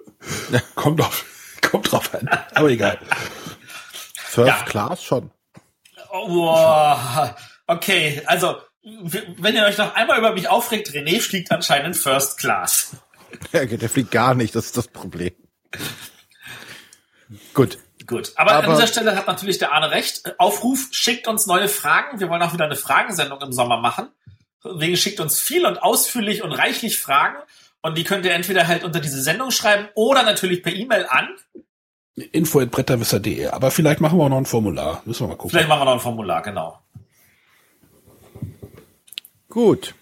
kommt drauf, kommt drauf an. Aber egal. First Ja. Class schon. Oh, okay, also wenn ihr euch noch einmal über mich aufregt, René fliegt anscheinend First Class. Ja, der fliegt gar nicht, das ist das Problem. Gut. Gut, aber, Aber- an dieser Stelle hat natürlich der Arne recht. Aufruf, schickt uns neue Fragen. Wir wollen auch wieder eine Fragensendung im Sommer machen. Deswegen schickt uns viel und ausführlich und reichlich Fragen. Und die könnt ihr entweder halt unter diese Sendung schreiben oder natürlich per E-Mail an. Info.bretterwisser.de. Aber vielleicht machen wir auch noch ein Formular. Müssen wir mal gucken. Vielleicht machen wir noch ein Formular, genau. Gut.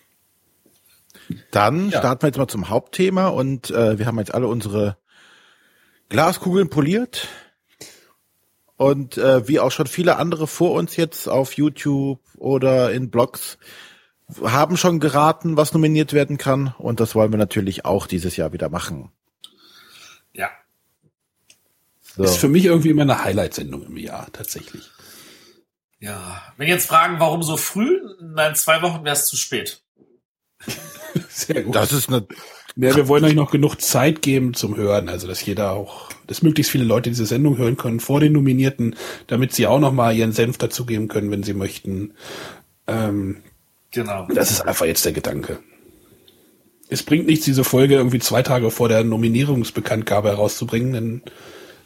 Dann Ja. starten wir jetzt mal zum Hauptthema und äh, wir haben jetzt alle unsere Glaskugeln poliert. Und äh, wie auch schon viele andere vor uns jetzt auf YouTube oder in Blogs haben schon geraten, was nominiert werden kann. Und das wollen wir natürlich auch dieses Jahr wieder machen. Ja. So. Ist für mich irgendwie immer eine Highlight-Sendung im Jahr, tatsächlich. Ja. Wenn jetzt fragen, warum so früh? Na, in zwei Wochen wäre es zu spät. Sehr gut. Das ist eine Ja, wir wollen euch noch genug Zeit geben zum Hören, also dass jeder auch, dass möglichst viele Leute diese Sendung hören können vor den Nominierten, damit sie auch noch mal ihren Senf dazugeben können, wenn sie möchten. Ähm, Genau. das ist einfach jetzt der Gedanke. Es bringt nichts, diese Folge irgendwie zwei Tage vor der Nominierungsbekanntgabe herauszubringen, dann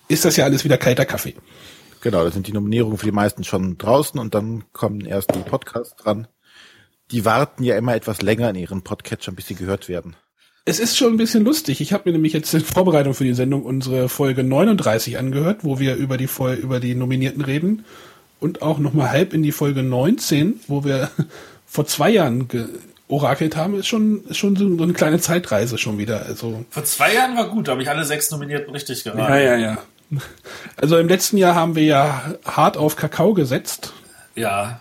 ist das ja alles wieder kalter Kaffee. Genau, da sind die Nominierungen für die meisten schon draußen und dann kommen erst die Podcasts dran. Die warten ja immer etwas länger in ihren Podcatchern, bis sie gehört werden. Es ist schon ein bisschen lustig. Ich habe mir nämlich jetzt in Vorbereitung für die Sendung unsere Folge 39 angehört, wo wir über die Fol über die Nominierten reden und auch noch mal halb in die Folge 19, wo wir vor zwei Jahren orakelt haben, ist schon ist schon so so eine kleine Zeitreise schon wieder. Also Vor zwei Jahren war gut, da habe ich alle sechs Nominierten richtig geraten. ja, ja, ja. Also im letzten Jahr haben wir ja hart auf Kakao gesetzt, ja.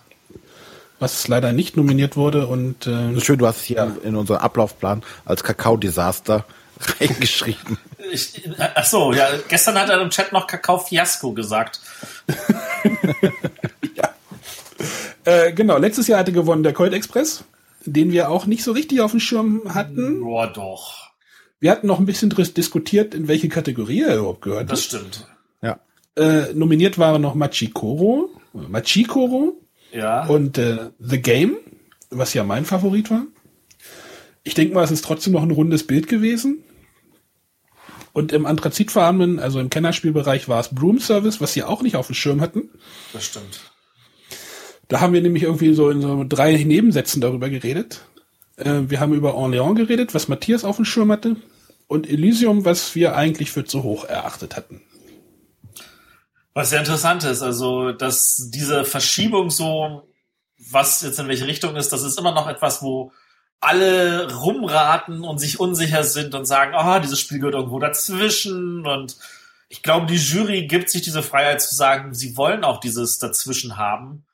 was leider nicht nominiert wurde und äh, schön, du hast es hier in unseren Ablaufplan als Kakao-Desaster reingeschrieben. Ich, ach so, ja, gestern hat er im Chat noch Kakao Fiasco gesagt. äh, genau, letztes Jahr hatte gewonnen der Colt Express, den wir auch nicht so richtig auf dem Schirm hatten. Boah, doch. Wir hatten noch ein bisschen diskutiert, in welche Kategorie er überhaupt gehört. Das stimmt. Ja. Äh, nominiert waren noch Machikoro, Machikoro Ja. und äh, The Game, was ja mein Favorit war. Ich denke mal, es ist trotzdem noch ein rundes Bild gewesen. Und im Anthrazitfarbenen, also im Kennerspielbereich, war es Broom Service, was sie auch nicht auf dem Schirm hatten. das stimmt. Da haben wir nämlich irgendwie so in so drei Nebensätzen darüber geredet. Äh, wir haben über Orléans geredet, was Matthias auf dem Schirm hatte. Und Elysium, was wir eigentlich für zu hoch erachtet hatten. Was sehr interessant ist, also, dass diese Verschiebung so, was jetzt in welche Richtung ist, das ist immer noch etwas, wo alle rumraten und sich unsicher sind und sagen, ah, dieses Spiel gehört irgendwo dazwischen. Und ich glaube, die Jury gibt sich diese Freiheit zu sagen, sie wollen auch dieses dazwischen haben,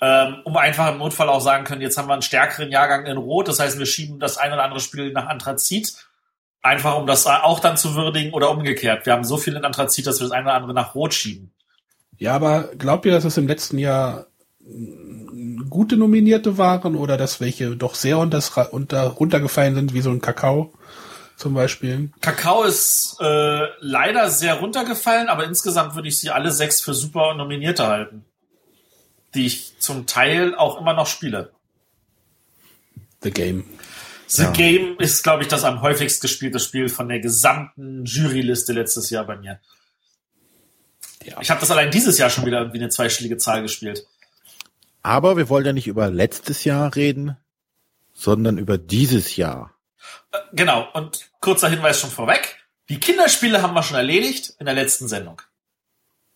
ähm, um einfach im Notfall auch sagen können, jetzt haben wir einen stärkeren Jahrgang in Rot, das heißt, wir schieben das ein oder andere Spiel nach Anthrazit, einfach um das auch dann zu würdigen oder umgekehrt. Wir haben so viel in Anthrazit, dass wir das eine oder andere nach Rot schieben. Ja, aber glaubt ihr, dass es im letzten Jahr gute Nominierte waren oder dass welche doch sehr unter, unter, runtergefallen sind, wie so ein Kakao zum Beispiel? Kakao ist äh, leider sehr runtergefallen, aber insgesamt würde ich sie alle sechs für super Nominierte halten. Die ich zum Teil auch immer noch spiele. The Game. The Ja. Game ist, glaube ich, das am häufigst gespielte Spiel von der gesamten Juryliste letztes Jahr bei mir. Ja. Ich habe das allein dieses Jahr schon wieder irgendwie eine zweistellige Zahl gespielt. Aber wir wollen ja nicht über letztes Jahr reden, sondern über dieses Jahr. Äh, genau, und kurzer Hinweis schon vorweg. Die Kinderspiele haben wir schon erledigt in der letzten Sendung.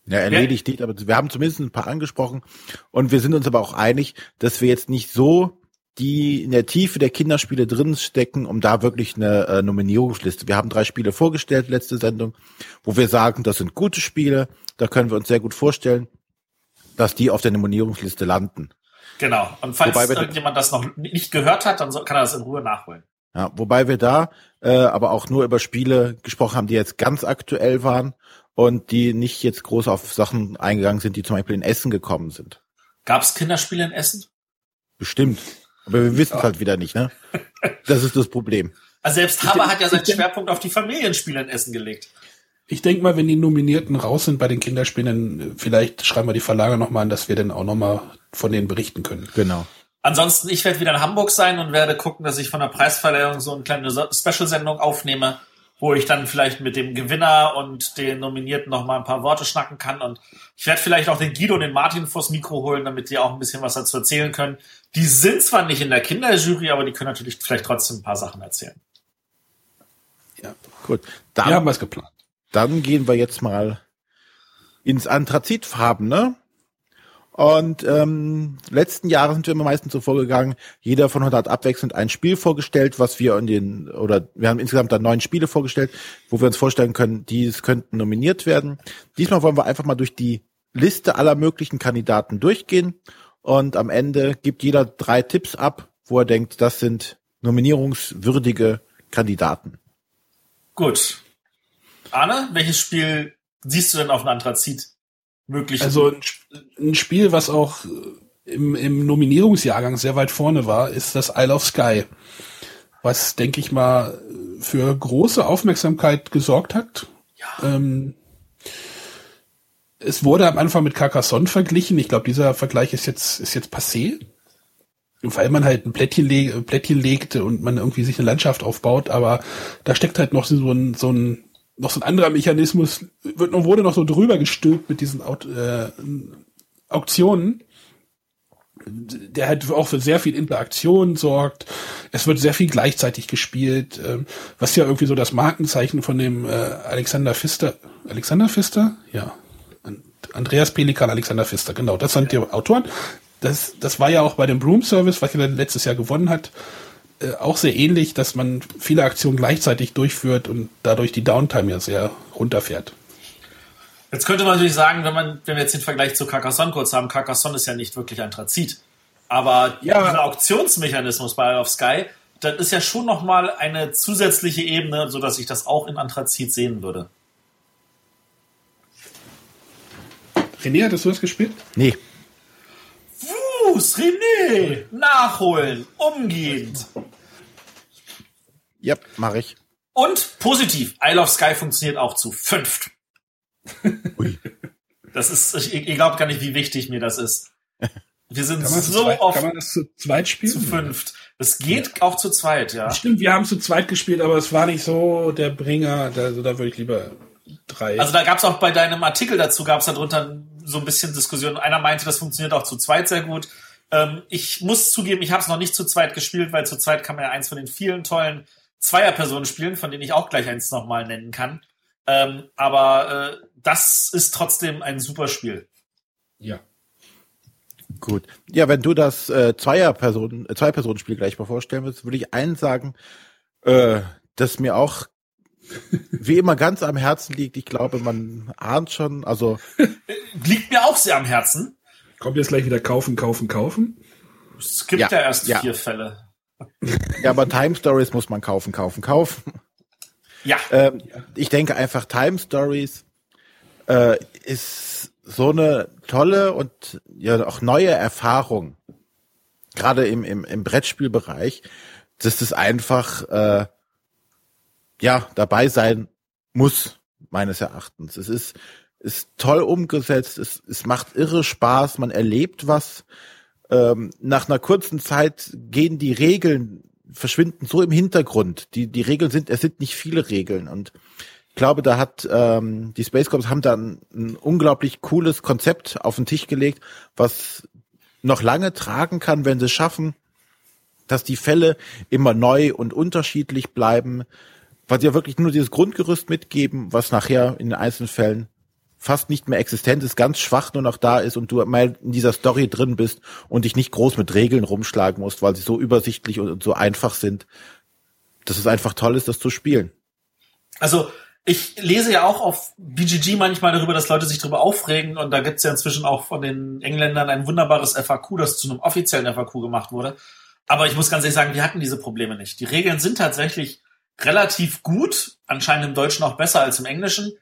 Ja, erledigt nicht, aber wir haben zumindest ein paar angesprochen und wir sind uns aber auch einig, dass wir jetzt nicht so die in der Tiefe der Kinderspiele drin stecken, um da wirklich eine äh, Nominierungsliste. Wir haben drei Spiele vorgestellt, letzte Sendung, wo wir sagen, das sind gute Spiele, da können wir uns sehr gut vorstellen, dass die auf der Nominierungsliste landen. Genau. Und falls Wobei irgendjemand das noch nicht gehört hat, dann kann er das in Ruhe nachholen. Ja, wobei wir da äh, aber auch nur über Spiele gesprochen haben, die jetzt ganz aktuell waren und die nicht jetzt groß auf Sachen eingegangen sind, die zum Beispiel in Essen gekommen sind. Gab es Kinderspiele in Essen? Bestimmt. Aber wir wissen es halt wieder nicht, ne? Das ist das Problem. Also selbst Haber hat ja seinen Schwerpunkt auf die Familienspiele in Essen gelegt. Ich denke mal, wenn die Nominierten raus sind bei den Kinderspielen, dann äh, vielleicht schreiben wir die Verlage nochmal an, dass wir dann auch nochmal von denen berichten können. Genau. Ansonsten, ich werde wieder in Hamburg sein und werde gucken, dass ich von der Preisverleihung so eine kleine So- Special-Sendung aufnehme, wo ich dann vielleicht mit dem Gewinner und den Nominierten noch mal ein paar Worte schnacken kann. Und ich werde vielleicht auch den Guido und den Martin vors Mikro holen, damit die auch ein bisschen was dazu erzählen können. Die sind zwar nicht in der Kinderjury, aber die können natürlich vielleicht trotzdem ein paar Sachen erzählen. Ja. Gut. Wir Dann, haben was geplant. dann gehen wir jetzt mal ins Anthrazitfarben, ne? Und ähm, letzten Jahre sind wir immer meistens so vorgegangen, jeder von uns hat abwechselnd ein Spiel vorgestellt, was wir in den, oder wir haben insgesamt dann neun Spiele vorgestellt, wo wir uns vorstellen können, die könnten nominiert werden. Diesmal wollen wir einfach mal durch die Liste aller möglichen Kandidaten durchgehen und am Ende gibt jeder drei Tipps ab, wo er denkt, das sind nominierungswürdige Kandidaten. Gut. Arne, welches Spiel siehst du denn auf dem Anthrazit möglich? Also ein, ein Spiel, was auch äh, im, im Nominierungsjahrgang sehr weit vorne war, ist das Isle of Sky. Was, denke ich mal, für große Aufmerksamkeit gesorgt hat. Ja. Ähm, es wurde am Anfang mit Carcassonne verglichen. Ich glaube, dieser Vergleich ist jetzt, ist jetzt passé. Weil man halt ein Plättchen, leg, Plättchen legt und man irgendwie sich eine Landschaft aufbaut, aber da steckt halt noch so ein, so ein, noch so ein anderer Mechanismus, wird noch, wurde noch so drüber gestülpt mit diesen Aut, äh, Auktionen, der halt auch für sehr viel Interaktion sorgt. Es wird sehr viel gleichzeitig gespielt, ähm, was ja irgendwie so das Markenzeichen von dem äh, Alexander Pfister, Alexander Pfister? Ja. An- Andreas Pelikan, Alexander Pfister, genau, das sind die Autoren. Das, das war ja auch bei dem Broom Service, was er letztes Jahr gewonnen hat, äh, auch sehr ähnlich, dass man viele Aktionen gleichzeitig durchführt und dadurch die Downtime ja sehr runterfährt. Jetzt könnte man natürlich sagen, wenn man, wenn wir jetzt den Vergleich zu Carcassonne kurz haben, Carcassonne ist ja nicht wirklich Anthrazit. Aber Ja. dieser Auktionsmechanismus bei Isle of Sky, das ist ja schon nochmal eine zusätzliche Ebene, so dass ich das auch in Anthrazit sehen würde. René, hattest du das gespielt? Nee, Fuß, René! Nachholen, umgehend. ja, mache ich. Und positiv, Isle of Sky funktioniert auch zu fünft. Ui. Das ist, ich, ihr glaubt gar nicht, wie wichtig mir das ist. Wir sind Kann man, zu so zweit, oft kann man das zu zweit spielen? zu fünft. Es geht auch zu zweit, ja. Stimmt, wir haben zu zweit gespielt, aber es war nicht so der Bringer. Da, also da würde ich lieber drei. Also da gab es auch bei deinem Artikel dazu, gab es darunter so ein bisschen Diskussion. Einer meinte, das funktioniert auch zu zweit sehr gut. Ähm, ich muss zugeben, ich habe es noch nicht zu zweit gespielt, weil zu zweit kann man ja eins von den vielen tollen Zweierpersonen spielen, von denen ich auch gleich eins nochmal nennen kann. Ähm, aber äh, das ist trotzdem ein super Spiel. ja. Gut. Ja, wenn du das äh, Zweier-Personen, äh, Zwei-Personen-Spiel gleich mal vorstellen willst, würde ich einen sagen, äh, das mir auch wie immer ganz am Herzen liegt. Ich glaube, man ahnt schon, also Liegt mir auch sehr am Herzen. Kommt jetzt gleich wieder kaufen, kaufen, kaufen. Es gibt ja, Ja, erst ja. vier Fälle. ja, aber Time Stories muss man kaufen, kaufen, kaufen. Ja, Ähm, ich denke einfach, Time Stories äh, ist so eine tolle und ja auch neue Erfahrung, gerade im, im, im Brettspielbereich, dass es einfach äh, ja dabei sein muss, meines Erachtens. Es ist, ist toll umgesetzt, es, es macht irre Spaß, man erlebt was. Ähm, nach einer kurzen Zeit gehen die Regeln, verschwinden so im Hintergrund. Die, die Regeln sind, es sind nicht viele Regeln und ich glaube, da hat ähm, die Space Corps haben da ein, ein unglaublich cooles Konzept auf den Tisch gelegt, was noch lange tragen kann, wenn sie es schaffen, dass die Fälle immer neu und unterschiedlich bleiben, weil sie ja wirklich nur dieses Grundgerüst mitgeben, was nachher in den einzelnen Fällen fast nicht mehr existent ist, ganz schwach nur noch da ist und du mal in dieser Story drin bist und dich nicht groß mit Regeln rumschlagen musst, weil sie so übersichtlich und so einfach sind, dass es einfach toll ist, das zu spielen. Also ich lese ja auch auf BGG manchmal darüber, dass Leute sich darüber aufregen und da gibt's ja inzwischen auch von den Engländern ein wunderbares FAQ, das zu einem offiziellen FAQ gemacht wurde. Aber ich muss ganz ehrlich sagen, wir hatten diese Probleme nicht. Die Regeln sind tatsächlich relativ gut, anscheinend im Deutschen auch besser als im Englischen.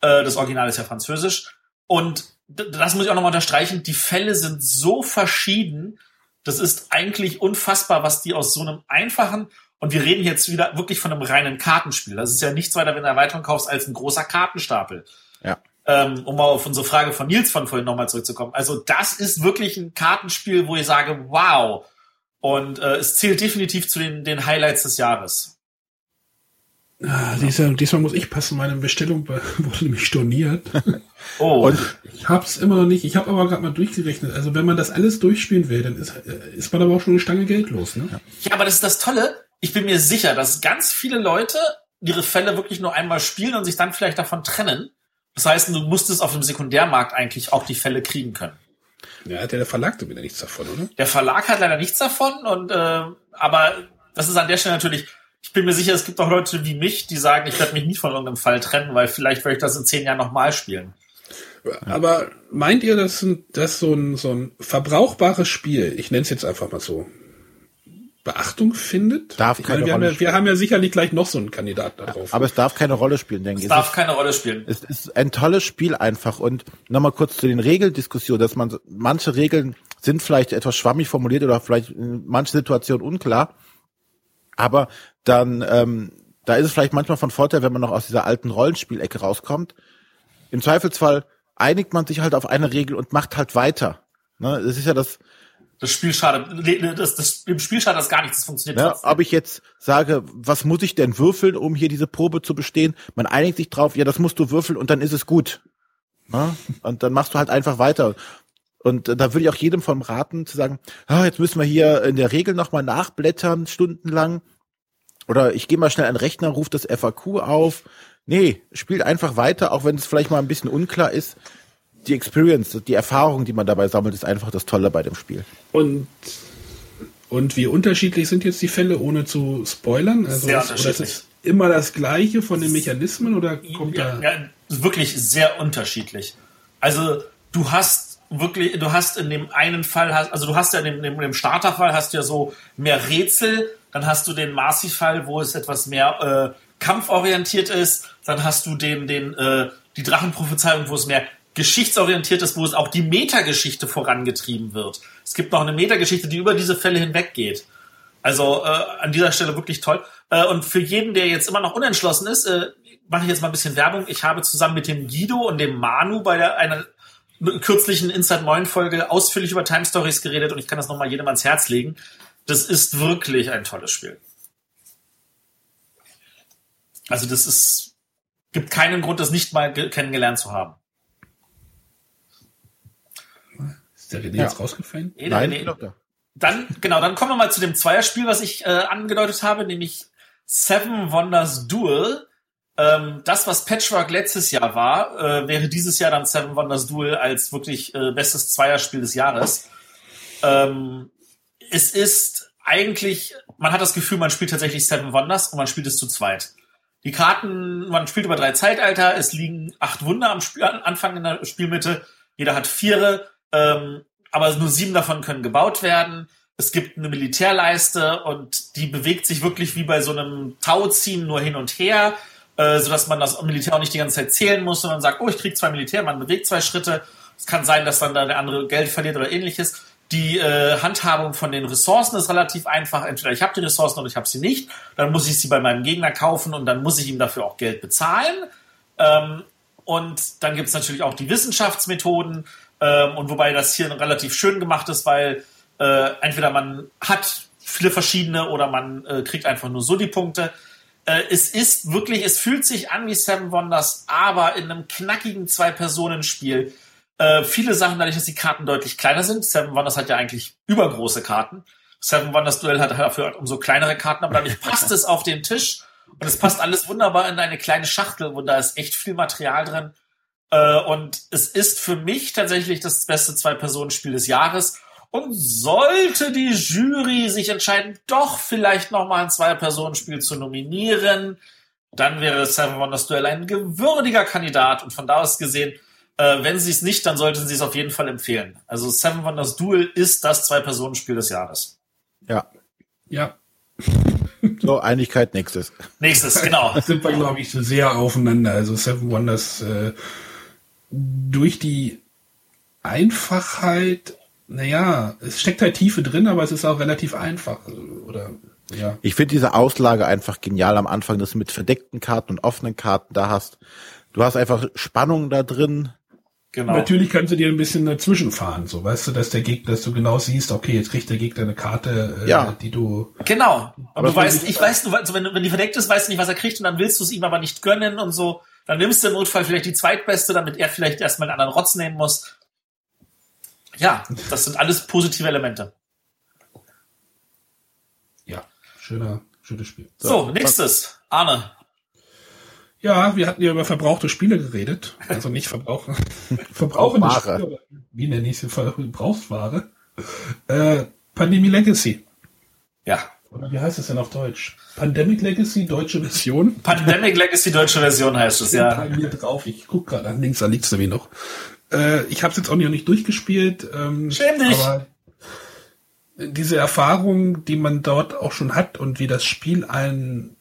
Äh, das Original ist ja französisch. Und das muss ich auch nochmal unterstreichen, die Fälle sind so verschieden, Das ist eigentlich unfassbar, was die aus so einem einfachen, und wir reden jetzt wieder wirklich von einem reinen Kartenspiel. Das ist ja nichts weiter, wenn du eine Erweiterung kaufst, als ein großer Kartenstapel. Ja. Ähm, um mal auf unsere Frage von Nils von vorhin nochmal zurückzukommen. Also das ist wirklich ein Kartenspiel, wo ich sage, wow. Und äh, es zählt definitiv zu den, den Highlights des Jahres. Ah, diesmal, diesmal muss ich passen, meine Bestellung wurde nämlich storniert. Oh. Und Ich hab's immer noch nicht, ich habe aber gerade mal durchgerechnet. Also wenn man das alles durchspielen will, dann ist, äh, ist man aber auch schon eine Stange Geld los, ne? Ja, aber das ist das Tolle. Ich bin mir sicher, dass ganz viele Leute ihre Fälle wirklich nur einmal spielen und sich dann vielleicht davon trennen. Das heißt, du musstest auf dem Sekundärmarkt eigentlich auch die Fälle kriegen können. Ja, hat ja der Verlag doch wieder nichts davon, oder? Der Verlag hat leider nichts davon und äh, aber das ist an der Stelle natürlich. Ich bin mir sicher, es gibt auch Leute wie mich, die sagen, ich werde mich nie von irgendeinem Fall trennen, weil vielleicht werde ich das in zehn Jahren nochmal spielen. Aber meint ihr, dass dass so ein, so ein verbrauchbares Spiel, ich nenne es jetzt einfach mal so, Beachtung findet? Darf ich keine meine, wir, haben Rolle ja, wir haben ja sicherlich gleich noch so einen Kandidaten darauf. aber es darf keine Rolle spielen, denke Es ich. darf keine Rolle spielen. Es ist ein tolles Spiel einfach. Und nochmal kurz zu den Regeldiskussionen, dass man manche Regeln sind vielleicht etwas schwammig formuliert oder vielleicht in manchen Situationen unklar. Aber dann, ähm, da ist es vielleicht manchmal von Vorteil, wenn man noch aus dieser alten Rollenspielecke rauskommt. Im Zweifelsfall einigt man sich halt auf eine Regel und macht halt weiter. Ne, das ist ja das, Das Spiel schadet, das, das, im Spiel schadet das gar nichts, das funktioniert trotzdem. ob ich jetzt sage, was muss ich denn würfeln, um hier diese Probe zu bestehen? Man einigt sich drauf, ja, das musst du würfeln und dann ist es gut. Ne? Und dann machst du halt einfach weiter. Und äh, da würde ich auch jedem von raten, zu sagen, ah, jetzt müssen wir hier in der Regel nochmal nachblättern, stundenlang. Oder ich gehe mal schnell an den Rechner, rufe das FAQ auf. Nee, spielt einfach weiter, auch wenn es vielleicht mal ein bisschen unklar ist. Die Experience, die Erfahrung, die man dabei sammelt, ist einfach das Tolle bei dem Spiel. Und, und wie unterschiedlich sind jetzt die Fälle, ohne zu spoilern? Also Sehr ist, oder ist unterschiedlich. es immer das Gleiche von den Mechanismen oder kommt ja, da? ja, wirklich sehr unterschiedlich. Also du hast wirklich, du hast in dem einen Fall, also du hast ja in dem, in dem Starterfall hast du ja so mehr Rätsel, dann hast du den Marcy-Fall, wo es etwas mehr äh, kampforientiert ist, dann hast du den, den äh, die Drachenprophezeiung, wo es mehr geschichtsorientiert ist, wo es auch die Metageschichte vorangetrieben wird. Es gibt noch eine Metageschichte, die über diese Fälle hinweggeht. Also äh, an dieser Stelle wirklich toll. Äh, und für jeden, der jetzt immer noch unentschlossen ist, äh, mache ich jetzt mal ein bisschen Werbung. Ich habe zusammen mit dem Guido und dem Manu bei der einer kürzlichen Inside Moin Folge ausführlich über Time Stories geredet und ich kann das nochmal jedem ans Herz legen. Das ist wirklich ein tolles Spiel. Also das ist gibt keinen Grund, das nicht mal ge- kennengelernt zu haben. Ist der René Ja. jetzt rausgefallen? Nee, Nein, nee. Dann, genau, dann kommen wir mal zu dem Zweierspiel, was ich äh, angedeutet habe, nämlich Seven Wonders Duel. Ähm, das, was Patchwork letztes Jahr war, äh, wäre dieses Jahr dann Seven Wonders Duel als wirklich äh, bestes Zweierspiel des Jahres. Ähm, es ist eigentlich, man hat das Gefühl, man spielt tatsächlich Seven Wonders und man spielt es zu zweit. Die Karten, man spielt über drei Zeitalter, es liegen acht Wunder am Spiel, Anfang in der Spielmitte, jeder hat viere, ähm, aber nur sieben davon können gebaut werden. Es gibt eine Militärleiste und die bewegt sich wirklich wie bei so einem Tauziehen nur hin und her, äh, sodass man das Militär auch nicht die ganze Zeit zählen muss, sondern sagt, oh, ich krieg zwei Militär, man bewegt zwei Schritte. Es kann sein, dass dann da der andere Geld verliert oder ähnliches. Die äh, Handhabung von den Ressourcen ist relativ einfach. Entweder ich habe die Ressourcen oder ich habe sie nicht. Dann muss ich sie bei meinem Gegner kaufen und dann muss ich ihm dafür auch Geld bezahlen. Ähm, und dann gibt's natürlich auch die Wissenschaftsmethoden. Ähm, und wobei das hier relativ schön gemacht ist, weil äh, entweder man hat viele verschiedene oder man äh, kriegt einfach nur so die Punkte. Äh, es ist wirklich, es fühlt sich an wie Seven Wonders, aber in einem knackigen Zwei-Personen-Spiel. Äh, viele Sachen, dadurch, dass die Karten deutlich kleiner sind. Seven Wonders hat ja eigentlich übergroße Karten. Seven Wonders Duell hat dafür umso kleinere Karten, aber dadurch passt es auf den Tisch und es passt alles wunderbar in eine kleine Schachtel, wo da ist echt viel Material drin. Äh, und es ist für mich tatsächlich das beste Zwei-Personen-Spiel des Jahres. Und sollte die Jury sich entscheiden, doch vielleicht nochmal ein Zwei-Personen-Spiel zu nominieren, dann wäre Seven Wonders Duell ein gewürdiger Kandidat. Und von da aus gesehen, äh, wenn sie es nicht, dann sollten sie es auf jeden Fall empfehlen. Also Seven Wonders Duel ist das Zwei-Personen-Spiel des Jahres. Ja. Ja, So, Einigkeit, nächstes. Nächstes, genau. da sind wir, glaube ich, so sehr aufeinander. Also Seven Wonders äh, durch die Einfachheit naja, es steckt halt Tiefe drin, aber es ist auch relativ einfach. Oder ja. Ich finde diese Auslage einfach genial am Anfang, dass du mit verdeckten Karten und offenen Karten da hast. Du hast einfach Spannung da drin. Genau. Natürlich kannst du dir ein bisschen dazwischen fahren, so weißt du, dass der Gegner, dass du genau siehst, okay, jetzt kriegt der Gegner eine Karte, äh, Ja. die du. Genau. Aber Aber du weißt, ich- weiß, du, weißt, wenn, wenn die verdeckt ist, weißt du nicht, was er kriegt und dann willst du es ihm aber nicht gönnen und so. Dann nimmst du im Notfall vielleicht die zweitbeste, damit er vielleicht erstmal einen anderen Rotz nehmen muss. Ja, das sind alles positive Elemente. Ja, schöner, schönes Spiel. So, nächstes. Arne. Ja, wir hatten ja über verbrauchte Spiele geredet. Also nicht Verbraucher. Verbrauchende Ware. Spiele. Wie nenne ich sie? Verbrauchsware. Äh, Pandemie Legacy. Ja. Oder wie heißt es denn auf Deutsch? Pandemic Legacy, deutsche Version. Pandemic Legacy deutsche Version heißt es, ja. Bei mir drauf. Ich guck gerade an links, da liegt's nämlich noch. Äh, ich habe es jetzt auch noch nicht durchgespielt. Ähm, Schäm dich. Aber diese Erfahrung, die man dort auch schon hat und wie das Spiel einen,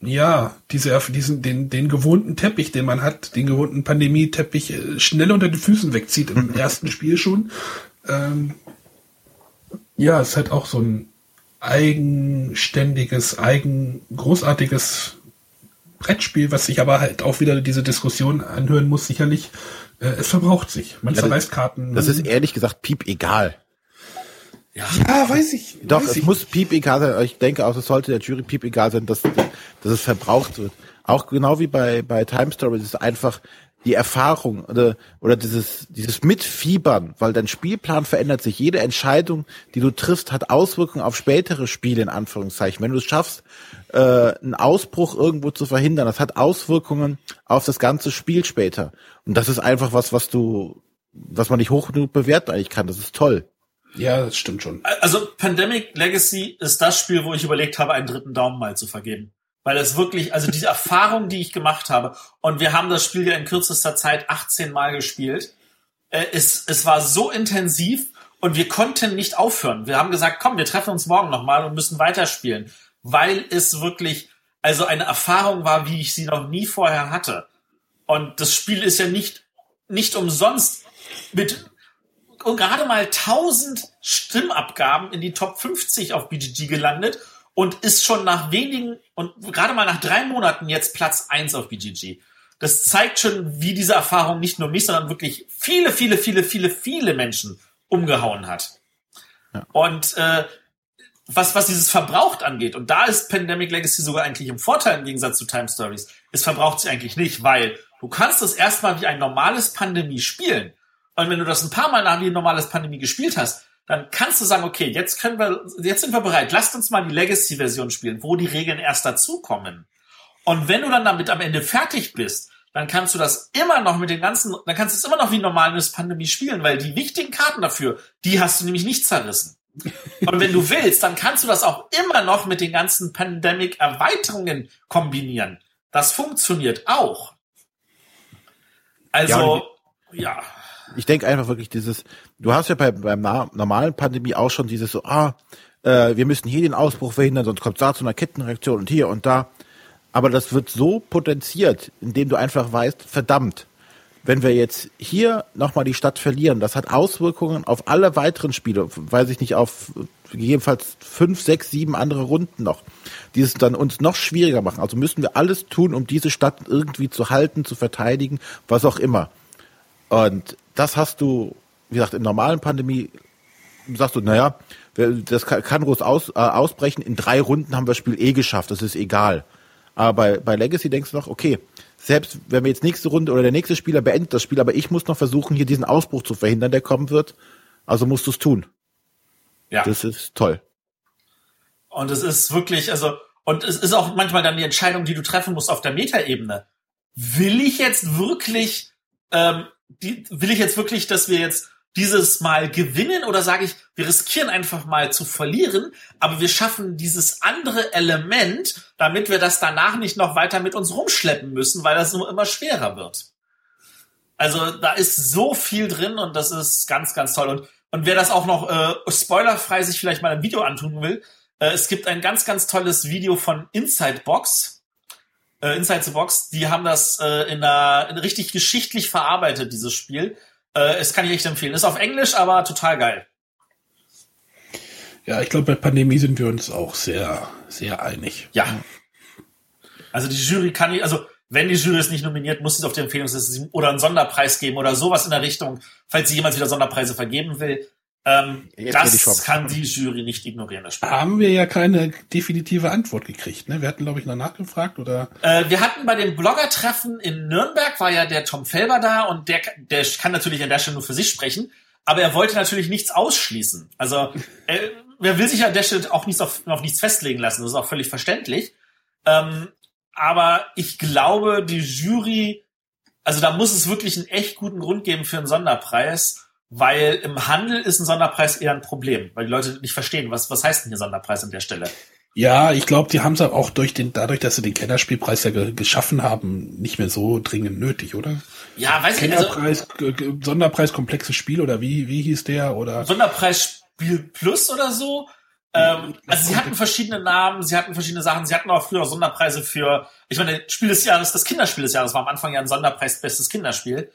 ja, diese, diesen, den, den gewohnten Teppich, den man hat, den gewohnten Pandemie-Teppich äh, schnell unter den Füßen wegzieht im ersten Spiel schon. Ähm, ja, es ist halt auch so ein eigenständiges, eigen, großartiges Brettspiel, was sich aber halt auch wieder diese Diskussion anhören muss, sicherlich. Äh, es verbraucht sich. Man Ja, das- zerreißt Karten. Das ist ehrlich gesagt piep egal. Ja. ja, weiß ich. Doch, weiß es ich. muss piep egal sein. Ich denke auch, es sollte der Jury piep egal sein, dass, dass es verbraucht wird. Auch genau wie bei, bei Time Stories ist einfach die Erfahrung oder, oder dieses, dieses Mitfiebern, weil dein Spielplan verändert sich. Jede Entscheidung, die du triffst, hat Auswirkungen auf spätere Spiele, in Anführungszeichen. Wenn du es schaffst, äh, einen Ausbruch irgendwo zu verhindern, das hat Auswirkungen auf das ganze Spiel später. Und das ist einfach was, was du, was man nicht hoch genug bewerten eigentlich kann. Das ist toll. Ja, das stimmt schon. Also Pandemic Legacy ist das Spiel, wo ich überlegt habe, einen dritten Daumen mal zu vergeben. Weil es wirklich, also diese Erfahrung, die ich gemacht habe, und wir haben das Spiel ja in kürzester Zeit 18 Mal gespielt, äh, es, es war so intensiv und wir konnten nicht aufhören. Wir haben gesagt, komm, wir treffen uns morgen nochmal und müssen weiterspielen. Weil es wirklich, also eine Erfahrung war, wie ich sie noch nie vorher hatte. Und das Spiel ist ja nicht, nicht umsonst mit und gerade mal 1000 Stimmabgaben in die Top 50 auf BGG gelandet und ist schon nach wenigen und gerade mal nach drei Monaten jetzt Platz 1 auf BGG. Das zeigt schon, wie diese Erfahrung nicht nur mich, sondern wirklich viele, viele, viele, viele, viele Menschen umgehauen hat. Und äh, was, was dieses Verbraucht angeht, und da ist Pandemic Legacy sogar eigentlich im Vorteil im Gegensatz zu Time Stories, es verbraucht sich eigentlich nicht, weil du kannst es erstmal wie ein normales Pandemie spielen. Und wenn du das ein paar Mal nach wie ein normales Pandemie gespielt hast, dann kannst du sagen, okay, jetzt können wir, jetzt sind wir bereit, lasst uns mal die Legacy-Version spielen, wo die Regeln erst dazukommen. Und wenn du dann damit am Ende fertig bist, dann kannst du das immer noch mit den ganzen, dann kannst du es immer noch wie ein normales Pandemie spielen, weil die wichtigen Karten dafür, die hast du nämlich nicht zerrissen. Und wenn du willst, dann kannst du das auch immer noch mit den ganzen Pandemic-Erweiterungen kombinieren. Das funktioniert auch. Also, ja. ich denke einfach wirklich dieses, du hast ja bei, beim na- normalen Pandemie auch schon dieses so, ah, äh, wir müssen hier den Ausbruch verhindern, sonst kommt es da zu einer Kettenreaktion und hier und da. Aber das wird so potenziert, indem du einfach weißt, verdammt, wenn wir jetzt hier nochmal die Stadt verlieren, das hat Auswirkungen auf alle weiteren Spiele, weiß ich nicht, auf gegebenenfalls fünf, sechs, sieben andere Runden noch, die es dann uns noch schwieriger machen. Also müssen wir alles tun, um diese Stadt irgendwie zu halten, zu verteidigen, was auch immer. Und das hast du, wie gesagt, in normalen Pandemie sagst du, naja, das kann, groß aus, äh, ausbrechen. In drei Runden haben wir das Spiel eh geschafft, das ist egal. Aber bei, bei Legacy denkst du noch, okay, selbst wenn wir jetzt nächste Runde oder der nächste Spieler beendet das Spiel, aber ich muss noch versuchen, hier diesen Ausbruch zu verhindern, der kommen wird, also musst du es tun. Ja. Das ist toll. Und es ist wirklich, also, und es ist auch manchmal dann die Entscheidung, die du treffen musst auf der Metaebene. Will ich jetzt wirklich, ähm, die, will ich jetzt wirklich, dass wir jetzt dieses Mal gewinnen oder sage ich, wir riskieren einfach mal zu verlieren, aber wir schaffen dieses andere Element, damit wir das danach nicht noch weiter mit uns rumschleppen müssen, weil das nur immer schwerer wird. Also da ist so viel drin und das ist ganz, ganz toll. Und, und wer das auch noch äh, spoilerfrei sich vielleicht mal ein Video antun will, äh, es gibt ein ganz, ganz tolles Video von Inside Box. Äh, Inside the Box, die haben das äh, in einer in richtig geschichtlich verarbeitet, dieses Spiel. Äh, es kann ich echt empfehlen. Ist auf Englisch, aber total geil. Ja, ich glaube, bei Pandemie sind wir uns auch sehr, sehr einig. Ja. Also die Jury kann nicht, also wenn die Jury es nicht nominiert, muss sie es auf die Empfehlungsliste oder einen Sonderpreis geben oder sowas in der Richtung, falls sie jemals wieder Sonderpreise vergeben will. Ähm, das kann die Jury nicht ignorieren, das Spiel. Haben wir ja keine definitive Antwort gekriegt, ne? Wir hatten, glaube ich, noch nachgefragt, oder? Äh, wir hatten bei dem Blogger-Treffen in Nürnberg, war ja der Tom Felber da und der, der kann natürlich an der Stelle nur für sich sprechen, aber er wollte natürlich nichts ausschließen. Also, äh, wer will sich an der Stelle auch nichts auf, auf nichts festlegen lassen, das ist auch völlig verständlich. Ähm, aber ich glaube, die Jury, also da muss es wirklich einen echt guten Grund geben für einen Sonderpreis weil im Handel ist ein Sonderpreis eher ein Problem, weil die Leute nicht verstehen, was, was heißt denn hier Sonderpreis an der Stelle? Ja, ich glaube, die haben es auch durch den, dadurch, dass sie den Kennerspielpreis ja ge geschaffen haben, nicht mehr so dringend nötig, oder? Ja, weiß ich nicht. Also, Sonderpreis komplexes Spiel oder wie, wie hieß der, oder? Sonderpreis Spiel Plus oder so. Ähm, also sie hatten verschiedene Namen, sie hatten verschiedene Sachen, sie hatten auch früher Sonderpreise für, ich meine, Spiel des Jahres, das Kinderspiel des Jahres war am Anfang ja ein Sonderpreis bestes Kinderspiel.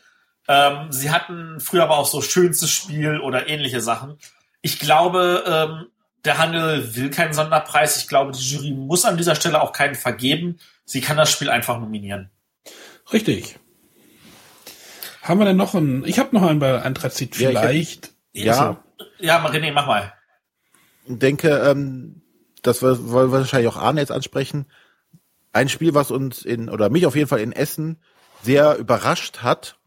Ähm, sie hatten früher aber auch so schönstes Spiel oder ähnliche Sachen. Ich glaube, ähm, der Handel will keinen Sonderpreis. Ich glaube, die Jury muss an dieser Stelle auch keinen vergeben. Sie kann das Spiel einfach nominieren. Richtig. Haben wir denn noch ein? Ich habe noch einen bei Anthrazit vielleicht. Ja, ja, ja, René, mach mal. Ich denke, ähm, das wollen wir wahrscheinlich auch Arne jetzt ansprechen. Ein Spiel, was uns in oder mich auf jeden Fall in Essen sehr überrascht hat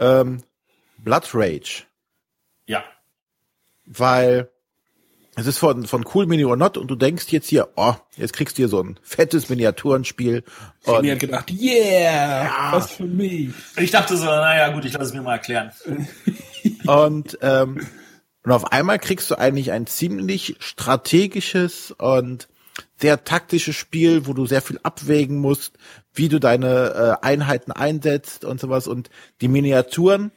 ähm, Blood Rage. Ja. Weil es ist von, von Cool Mini or Not und du denkst jetzt hier, oh, jetzt kriegst du hier so ein fettes Miniaturenspiel. Und mir hat gedacht, yeah, ja. was für mich. Ich dachte so, naja, gut, ich lasse es mir mal erklären. und, ähm, und auf einmal kriegst du eigentlich ein ziemlich strategisches und sehr taktisches Spiel, wo du sehr viel abwägen musst, wie du deine äh, Einheiten einsetzt und sowas und die Miniaturen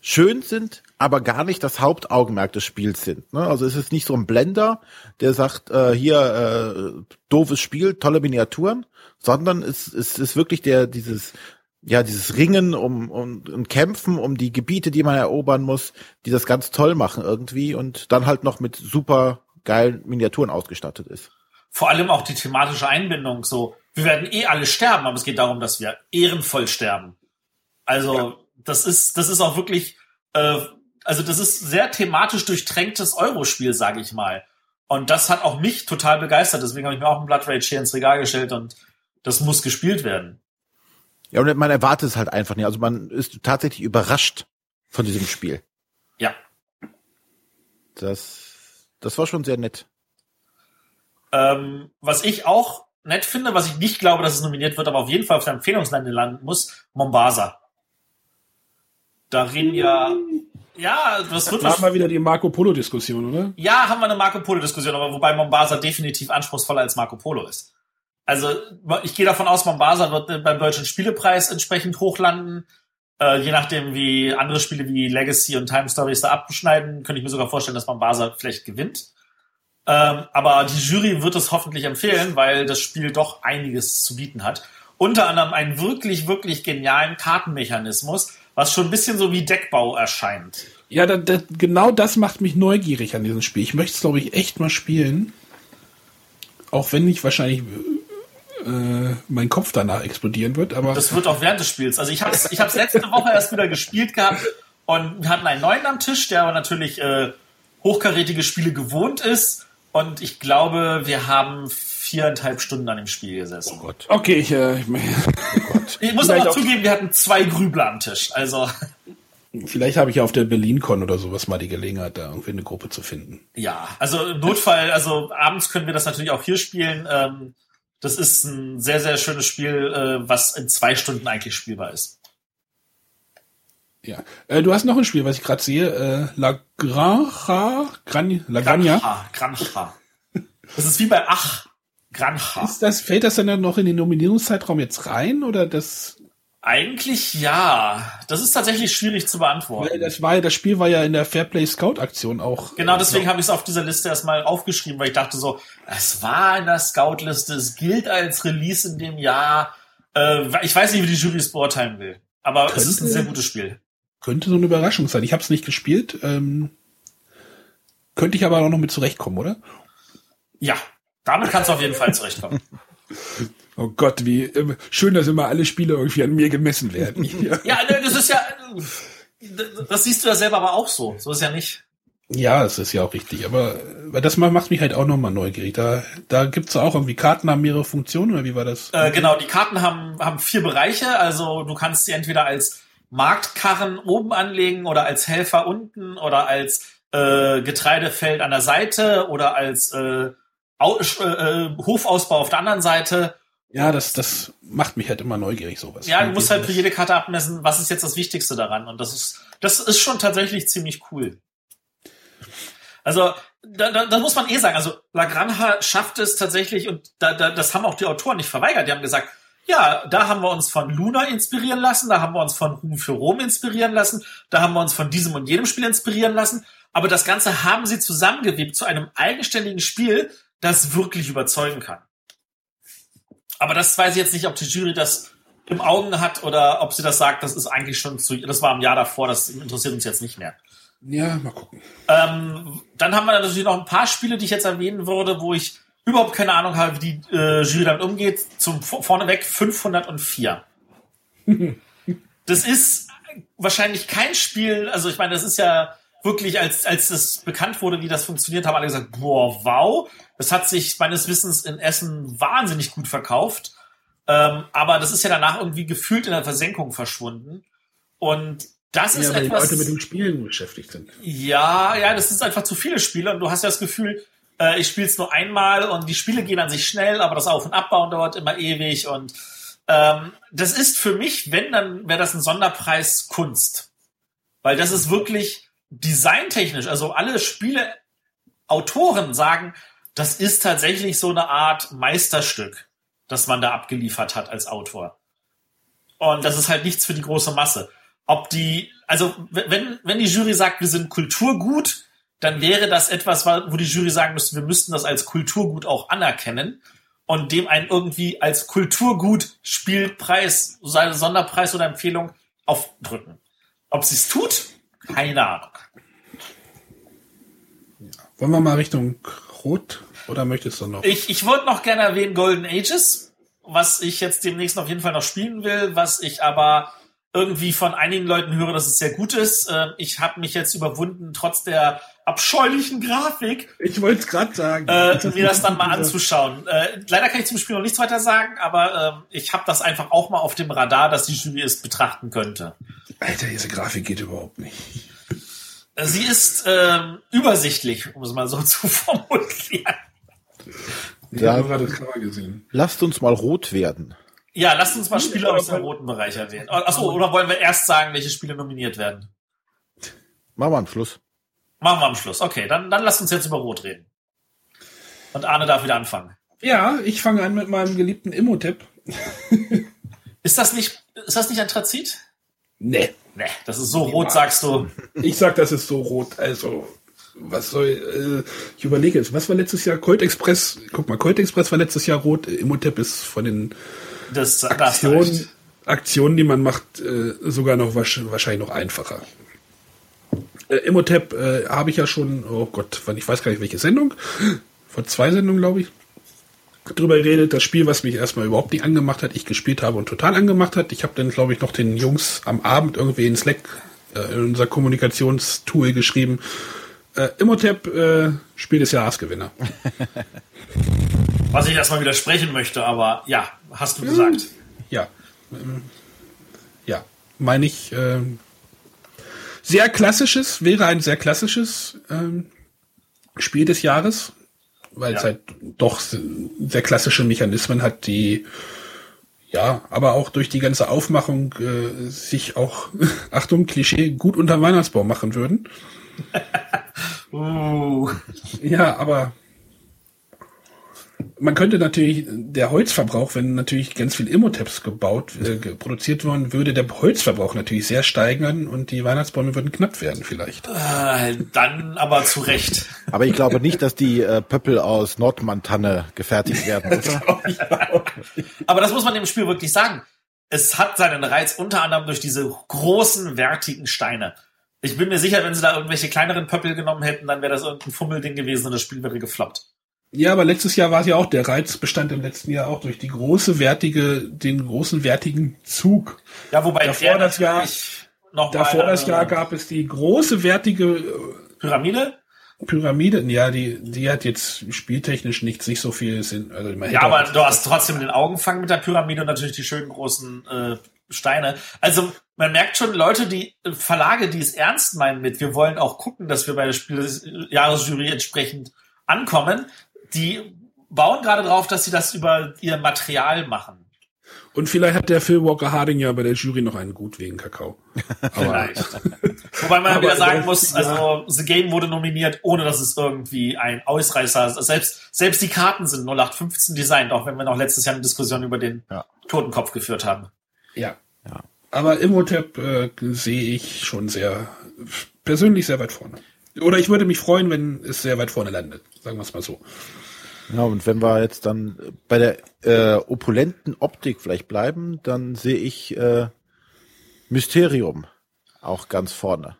schön sind, aber gar nicht das Hauptaugenmerk des Spiels sind. Ne? Also es ist nicht so ein Blender, der sagt, äh, hier äh, doofes Spiel, tolle Miniaturen, sondern es, es ist wirklich der dieses ja dieses Ringen um, um, um Kämpfen um die Gebiete, die man erobern muss, die das ganz toll machen irgendwie und dann halt noch mit super geilen Miniaturen ausgestattet ist. Vor allem auch die thematische Einbindung so wir werden eh alle sterben, aber es geht darum, dass wir ehrenvoll sterben. Also ja. das ist, das ist auch wirklich, äh, also das ist sehr thematisch durchtränktes Eurospiel, sage ich mal. Und das hat auch mich total begeistert. Deswegen habe ich mir auch ein Blood Rage hier ins Regal gestellt und das muss gespielt werden. Ja, und man erwartet es halt einfach nicht. Also man ist tatsächlich überrascht von diesem Spiel. Ja. Das, das war schon sehr nett. Ähm, was ich auch nett finde, was ich nicht glaube, dass es nominiert wird, aber auf jeden Fall auf der Empfehlungslande landen muss, Mombasa. Da reden ja, ja, das wird da haben wir wieder die Marco Polo Diskussion, oder? Ja, haben wir eine Marco Polo Diskussion, aber wobei Mombasa definitiv anspruchsvoller als Marco Polo ist. Also ich gehe davon aus, Mombasa wird beim deutschen Spielepreis entsprechend hochlanden. Äh, je nachdem, wie andere Spiele wie Legacy und Time Stories da abschneiden, könnte ich mir sogar vorstellen, dass Mombasa vielleicht gewinnt. Ähm, aber die Jury wird es hoffentlich empfehlen, weil das Spiel doch einiges zu bieten hat. Unter anderem einen wirklich, wirklich genialen Kartenmechanismus, was schon ein bisschen so wie Deckbau erscheint. Ja, da, da, genau das macht mich neugierig an diesem Spiel. Ich möchte es, glaube ich, echt mal spielen. Auch wenn nicht wahrscheinlich äh, mein Kopf danach explodieren wird. Aber das wird auch während des Spiels. Also ich habe es ich hab's letzte Woche erst wieder gespielt gehabt und wir hatten einen neuen am Tisch, der aber natürlich äh, hochkarätige Spiele gewohnt ist und ich glaube, wir haben viereinhalb Stunden an dem Spiel gesessen. Oh Gott. Okay, ich, äh, ich, oh Gott. ich muss Vielleicht aber zugeben, wir hatten zwei Grübler am Tisch. Also. Vielleicht habe ich auf der BerlinCon oder sowas mal die Gelegenheit, da irgendwie eine Gruppe zu finden. Ja, also im Notfall, also abends können wir das natürlich auch hier spielen. Ähm, das ist ein sehr, sehr schönes Spiel, äh, was in zwei Stunden eigentlich spielbar ist. Ja. Äh, du hast noch ein Spiel, was ich gerade sehe. Äh, La Granja. Gran, La Granja. Granja. Das ist wie bei Ach. Granja. Ist das, fällt das dann noch in den Nominierungszeitraum jetzt rein oder das? Eigentlich ja. Das ist tatsächlich schwierig zu beantworten. Weil das war das Spiel war ja in der Fairplay Scout Aktion auch. Genau, äh, deswegen habe ich es auf dieser Liste erstmal aufgeschrieben, weil ich dachte so, es war in der Scout-Liste, es gilt als Release in dem Jahr. Äh, ich weiß nicht, wie die Jury es beurteilen will. Aber Könnte. es ist ein sehr gutes Spiel könnte so eine Überraschung sein. Ich habe es nicht gespielt. Ähm, könnte ich aber auch noch mit zurechtkommen, oder? Ja, damit kannst du auf jeden Fall zurechtkommen. Oh Gott, wie äh, schön, dass immer alle Spiele irgendwie an mir gemessen werden. ja, ne, das ist ja, das siehst du ja selber aber auch so. So ist ja nicht. Ja, es ist ja auch richtig, aber weil das macht mich halt auch nochmal neugierig. Da, da gibt's auch irgendwie Karten haben mehrere Funktionen oder wie war das? Äh, genau, die Karten haben, haben vier Bereiche. Also du kannst sie entweder als Marktkarren oben anlegen oder als Helfer unten oder als äh, Getreidefeld an der Seite oder als äh, äh, äh, Hofausbau auf der anderen Seite. Ja, das, das macht mich halt immer neugierig, sowas. Ja, du musst halt für jede Karte abmessen, was ist jetzt das Wichtigste daran. Und das ist, das ist schon tatsächlich ziemlich cool. Also, da, da, da muss man eh sagen, also Lagrange schafft es tatsächlich, und da, da, das haben auch die Autoren nicht verweigert, die haben gesagt, ja, da haben wir uns von Luna inspirieren lassen, da haben wir uns von Ruhm für Rom inspirieren lassen, da haben wir uns von diesem und jedem Spiel inspirieren lassen, aber das Ganze haben sie zusammengewebt zu einem eigenständigen Spiel, das wirklich überzeugen kann. Aber das weiß ich jetzt nicht, ob die Jury das im Augen hat oder ob sie das sagt, das ist eigentlich schon zu, das war im Jahr davor, das interessiert uns jetzt nicht mehr. Ja, mal gucken. Ähm, dann haben wir natürlich noch ein paar Spiele, die ich jetzt erwähnen würde, wo ich überhaupt keine Ahnung habe, wie die äh, Jury damit umgeht. Zum vorneweg 504. das ist wahrscheinlich kein Spiel, also ich meine, das ist ja wirklich, als, als es bekannt wurde, wie das funktioniert, haben alle gesagt, boah, wow. Das hat sich meines Wissens in Essen wahnsinnig gut verkauft. Ähm, aber das ist ja danach irgendwie gefühlt in der Versenkung verschwunden. Und das ja, ist weil etwas. Die Leute mit dem Spielen beschäftigt sind. Ja, ja, das ist einfach zu viele Spiele und du hast ja das Gefühl, äh, ich spiele es nur einmal und die Spiele gehen an sich schnell, aber das Auf- und Abbauen dauert immer ewig und ähm, das ist für mich, wenn, dann wäre das ein Sonderpreis Kunst. Weil das ist wirklich designtechnisch, also alle Spieleautoren sagen, das ist tatsächlich so eine Art Meisterstück, das man da abgeliefert hat als Autor. Und das ist halt nichts für die große Masse ob die, also wenn, wenn die Jury sagt, wir sind Kulturgut, dann wäre das etwas, wo die Jury sagen müsste, wir müssten das als Kulturgut auch anerkennen und dem einen irgendwie als Kulturgut Spielpreis, Sonderpreis oder Empfehlung aufdrücken. Ob sie es tut, keine Ahnung. Wollen wir mal Richtung Rot oder möchtest du noch? Ich, ich würde noch gerne erwähnen Golden Ages, was ich jetzt demnächst auf jeden Fall noch spielen will, was ich aber irgendwie von einigen Leuten höre, dass es sehr gut ist. Ähm, ich habe mich jetzt überwunden, trotz der abscheulichen Grafik. Ich wollte es gerade sagen. Äh, mir das dann mal anzuschauen. Äh, leider kann ich zum Spiel noch nichts weiter sagen, aber äh, ich habe das einfach auch mal auf dem Radar, dass die Jury es betrachten könnte. Alter, diese Grafik geht überhaupt nicht. Äh, sie ist ähm, übersichtlich, um es mal so zu formulieren. Ich habe gerade das Cover gesehen. Lasst uns mal rot werden. Ja, lasst uns mal Spiele aus dem roten Bereich erwähnen. Achso, oder wollen wir erst sagen, welche Spiele nominiert werden? Machen wir am Schluss. Machen wir am Schluss. Okay, dann, dann lasst uns jetzt über Rot reden. Und Arne darf wieder anfangen. Ja, ich fange an mit meinem geliebten Immotep. ist das nicht, ist das nicht ein Trazit? Nee. Nee, das ist so rot, sagst du. Ich sag, das ist so rot. Also, was soll, äh, ich überlege jetzt, was war letztes Jahr? Colt Express, guck mal, Colt Express war letztes Jahr rot. Immotep ist von den das, Aktion, Aktionen, die man macht, äh, sogar noch wahrscheinlich noch einfacher. Äh, Immotep äh, habe ich ja schon, oh Gott, ich weiß gar nicht welche Sendung, vor zwei Sendungen glaube ich, drüber geredet. Das Spiel, was mich erstmal überhaupt nicht angemacht hat, ich gespielt habe und total angemacht hat. Ich habe dann glaube ich noch den Jungs am Abend irgendwie in Slack äh, in unser Kommunikationstool geschrieben. Äh, Immotep äh, Spiel des Jahresgewinner. Was ich erstmal widersprechen möchte, aber ja, hast du gesagt. Ja. Ähm, ja, meine ich. Äh, sehr klassisches, wäre ein sehr klassisches ähm, Spiel des Jahres, weil ja. es halt doch sehr klassische Mechanismen hat, die ja, aber auch durch die ganze Aufmachung äh, sich auch, Achtung, Klischee, gut unter Weihnachtsbaum machen würden. uh. Ja, aber man könnte natürlich, der Holzverbrauch, wenn natürlich ganz viel Immotabs gebaut, äh, produziert worden, würde der Holzverbrauch natürlich sehr steigern und die Weihnachtsbäume würden knapp werden vielleicht. Äh, dann aber zu Recht. Aber ich glaube nicht, dass die äh, Pöppel aus Nordmantanne gefertigt werden. aber das muss man dem Spiel wirklich sagen. es hat seinen Reiz unter anderem durch diese großen, wertigen Steine. Ich bin mir sicher, wenn sie da irgendwelche kleineren Pöppel genommen hätten, dann wäre das irgendein Fummelding gewesen und das Spiel wäre gefloppt. Ja, aber letztes Jahr war es ja auch, der Reiz bestand im letzten Jahr auch durch die große, wertige, den großen, wertigen Zug. Ja, wobei davor das Jahr, noch davor das Jahr gab es die große, wertige äh, Pyramide. Pyramide, ja, die, die hat jetzt spieltechnisch nicht sich so viel Sinn. Also man ja, aber du hast trotzdem den Augenfang mit der Pyramide und natürlich die schönen großen äh, Steine. Also man merkt schon, Leute, die äh, Verlage, die es ernst meinen mit, wir wollen auch gucken, dass wir bei der Spielejahresjury entsprechend ankommen, die bauen gerade drauf, dass sie das über ihr Material machen. Und vielleicht hat der Phil Walker Harding ja bei der Jury noch einen gut wegen Kakao. vielleicht. Wobei man wieder sagen muss, also The Game wurde nominiert, ohne dass es irgendwie ein Ausreißer ist. Selbst, selbst die Karten sind 0815 designt, auch wenn wir noch letztes Jahr eine Diskussion über den ja. Totenkopf geführt haben. Ja. ja. Aber Imhotep äh, sehe ich schon sehr, persönlich sehr weit vorne. Oder ich würde mich freuen, wenn es sehr weit vorne landet. Sagen wir es mal so. Ja, und wenn wir jetzt dann bei der äh, opulenten Optik vielleicht bleiben, dann sehe ich äh, Mysterium auch ganz vorne.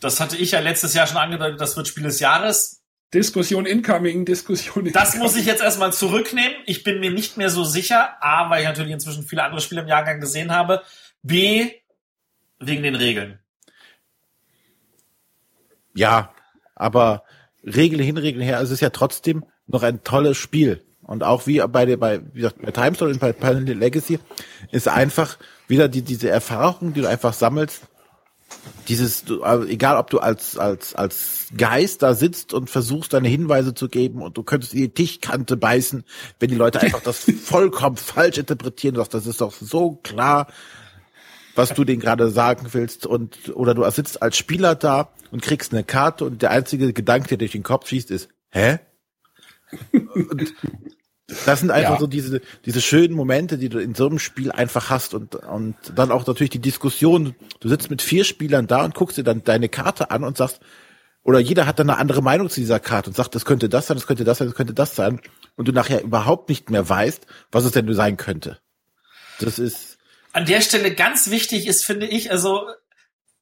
Das hatte ich ja letztes Jahr schon angedeutet, das wird Spiel des Jahres. Diskussion incoming, Diskussion incoming. Das muss ich jetzt erstmal zurücknehmen. Ich bin mir nicht mehr so sicher. A, weil ich natürlich inzwischen viele andere Spiele im Jahrgang gesehen habe. B, wegen den Regeln. Ja, aber Regel hin, Regel her, also es ist ja trotzdem noch ein tolles Spiel. Und auch wie bei der, bei, wie gesagt, bei Time Story und bei Planet Legacy ist einfach wieder die, diese Erfahrung, die du einfach sammelst. Dieses, also egal ob du als, als, als Geist da sitzt und versuchst deine Hinweise zu geben und du könntest in die Tischkante beißen, wenn die Leute einfach das vollkommen falsch interpretieren, doch das ist doch so klar, was du denen gerade sagen willst und, oder du sitzt als Spieler da und kriegst eine Karte und der einzige Gedanke, der durch den Kopf schießt, ist, hä? Und das sind einfach ja. so diese, diese schönen Momente, die du in so einem Spiel einfach hast und, und dann auch natürlich die Diskussion. Du sitzt mit vier Spielern da und guckst dir dann deine Karte an und sagst, oder jeder hat dann eine andere Meinung zu dieser Karte und sagt, das könnte das sein, das könnte das sein, das könnte das sein. Und du nachher überhaupt nicht mehr weißt, was es denn sein könnte. Das ist. An der Stelle ganz wichtig ist, finde ich, also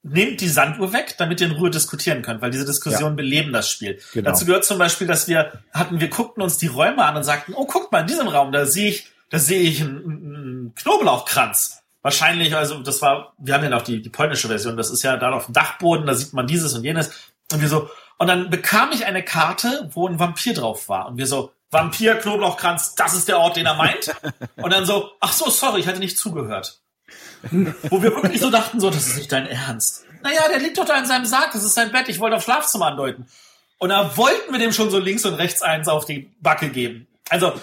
nehmt die Sanduhr weg, damit ihr in Ruhe diskutieren könnt, weil diese Diskussionen ja. beleben das Spiel. Genau. Dazu gehört zum Beispiel, dass wir hatten, wir guckten uns die Räume an und sagten, oh, guckt mal, in diesem Raum, da sehe ich, da sehe ich einen, einen Knoblauchkranz. Wahrscheinlich, also das war, wir haben ja noch die, die polnische Version, das ist ja da auf dem Dachboden, da sieht man dieses und jenes. Und wir so, und dann bekam ich eine Karte, wo ein Vampir drauf war. Und wir so, Vampir, Knoblauchkranz, das ist der Ort, den er meint. Und dann so, ach so, sorry, ich hatte nicht zugehört. Wo wir wirklich so dachten, so, das ist nicht dein Ernst. Naja, der liegt doch da in seinem Sarg, das ist sein Bett, ich wollte auf Schlafzimmer andeuten. Und da wollten wir dem schon so links und rechts eins auf die Backe geben. Also,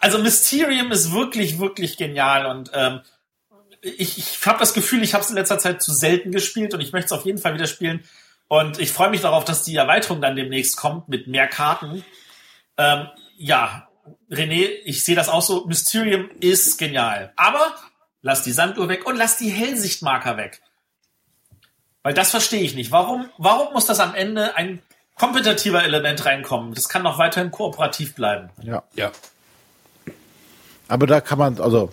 also Mysterium ist wirklich, wirklich genial und ähm, ich, ich habe das Gefühl, ich habe es in letzter Zeit zu selten gespielt und ich möchte es auf jeden Fall wieder spielen. Und ich freue mich darauf, dass die Erweiterung dann demnächst kommt mit mehr Karten. Ähm, ja, René, ich sehe das auch so. Mysterium ist genial. Aber Lass die Sanduhr weg und lass die Hellsichtmarker weg. Weil das verstehe ich nicht. Warum, warum muss das am Ende ein kompetitiver Element reinkommen? Das kann noch weiterhin kooperativ bleiben. Ja. Ja. Aber da kann man, also,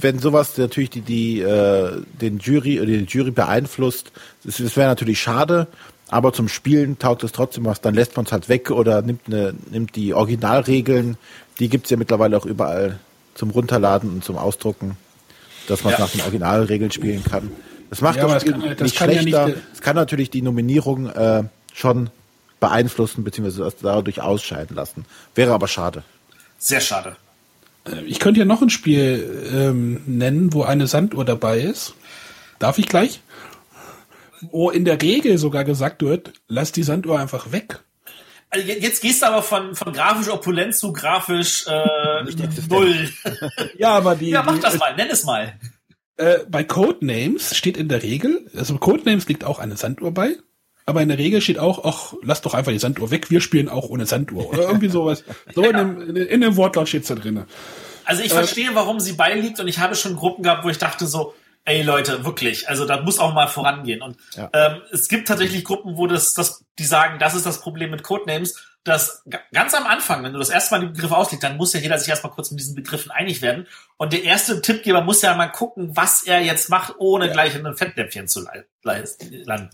wenn sowas natürlich die, die, äh, den Jury oder die Jury beeinflusst, das, das wäre natürlich schade, aber zum Spielen taugt es trotzdem was, dann lässt man es halt weg oder nimmt eine, nimmt die Originalregeln, die gibt's ja mittlerweile auch überall zum Runterladen und zum Ausdrucken dass man ja. nach den Originalregeln spielen kann. Das macht ja, das Spiel kann, das nicht schlechter. Ja nicht, es kann natürlich die Nominierung äh, schon beeinflussen bzw. dadurch ausscheiden lassen. Wäre aber schade. Sehr schade. Äh, ich könnte ja noch ein Spiel ähm, nennen, wo eine Sanduhr dabei ist. Darf ich gleich? Wo in der Regel sogar gesagt wird, lass die Sanduhr einfach weg. Also jetzt gehst du aber von, von grafisch opulent zu grafisch äh, null. ja, aber die. Ja, mach das mal, nenn es mal. Äh, bei Codenames steht in der Regel, also Codenames liegt auch eine Sanduhr bei, aber in der Regel steht auch, ach, lass doch einfach die Sanduhr weg, wir spielen auch ohne Sanduhr oder irgendwie sowas. So ja. in, dem, in dem Wortlaut steht's da drinne. Also ich äh, verstehe, warum sie beiliegt und ich habe schon Gruppen gehabt, wo ich dachte so, ey Leute, wirklich, also da muss auch mal vorangehen. Und ja. ähm, es gibt tatsächlich Gruppen, wo das, das, die sagen, das ist das Problem mit Codenames. dass ga- ganz am Anfang, wenn du das erste Mal die Begriffe auslegst, dann muss ja jeder sich erstmal kurz mit diesen Begriffen einig werden. Und der erste Tippgeber muss ja mal gucken, was er jetzt macht, ohne Ja. gleich in ein Fettnäpfchen zu landen.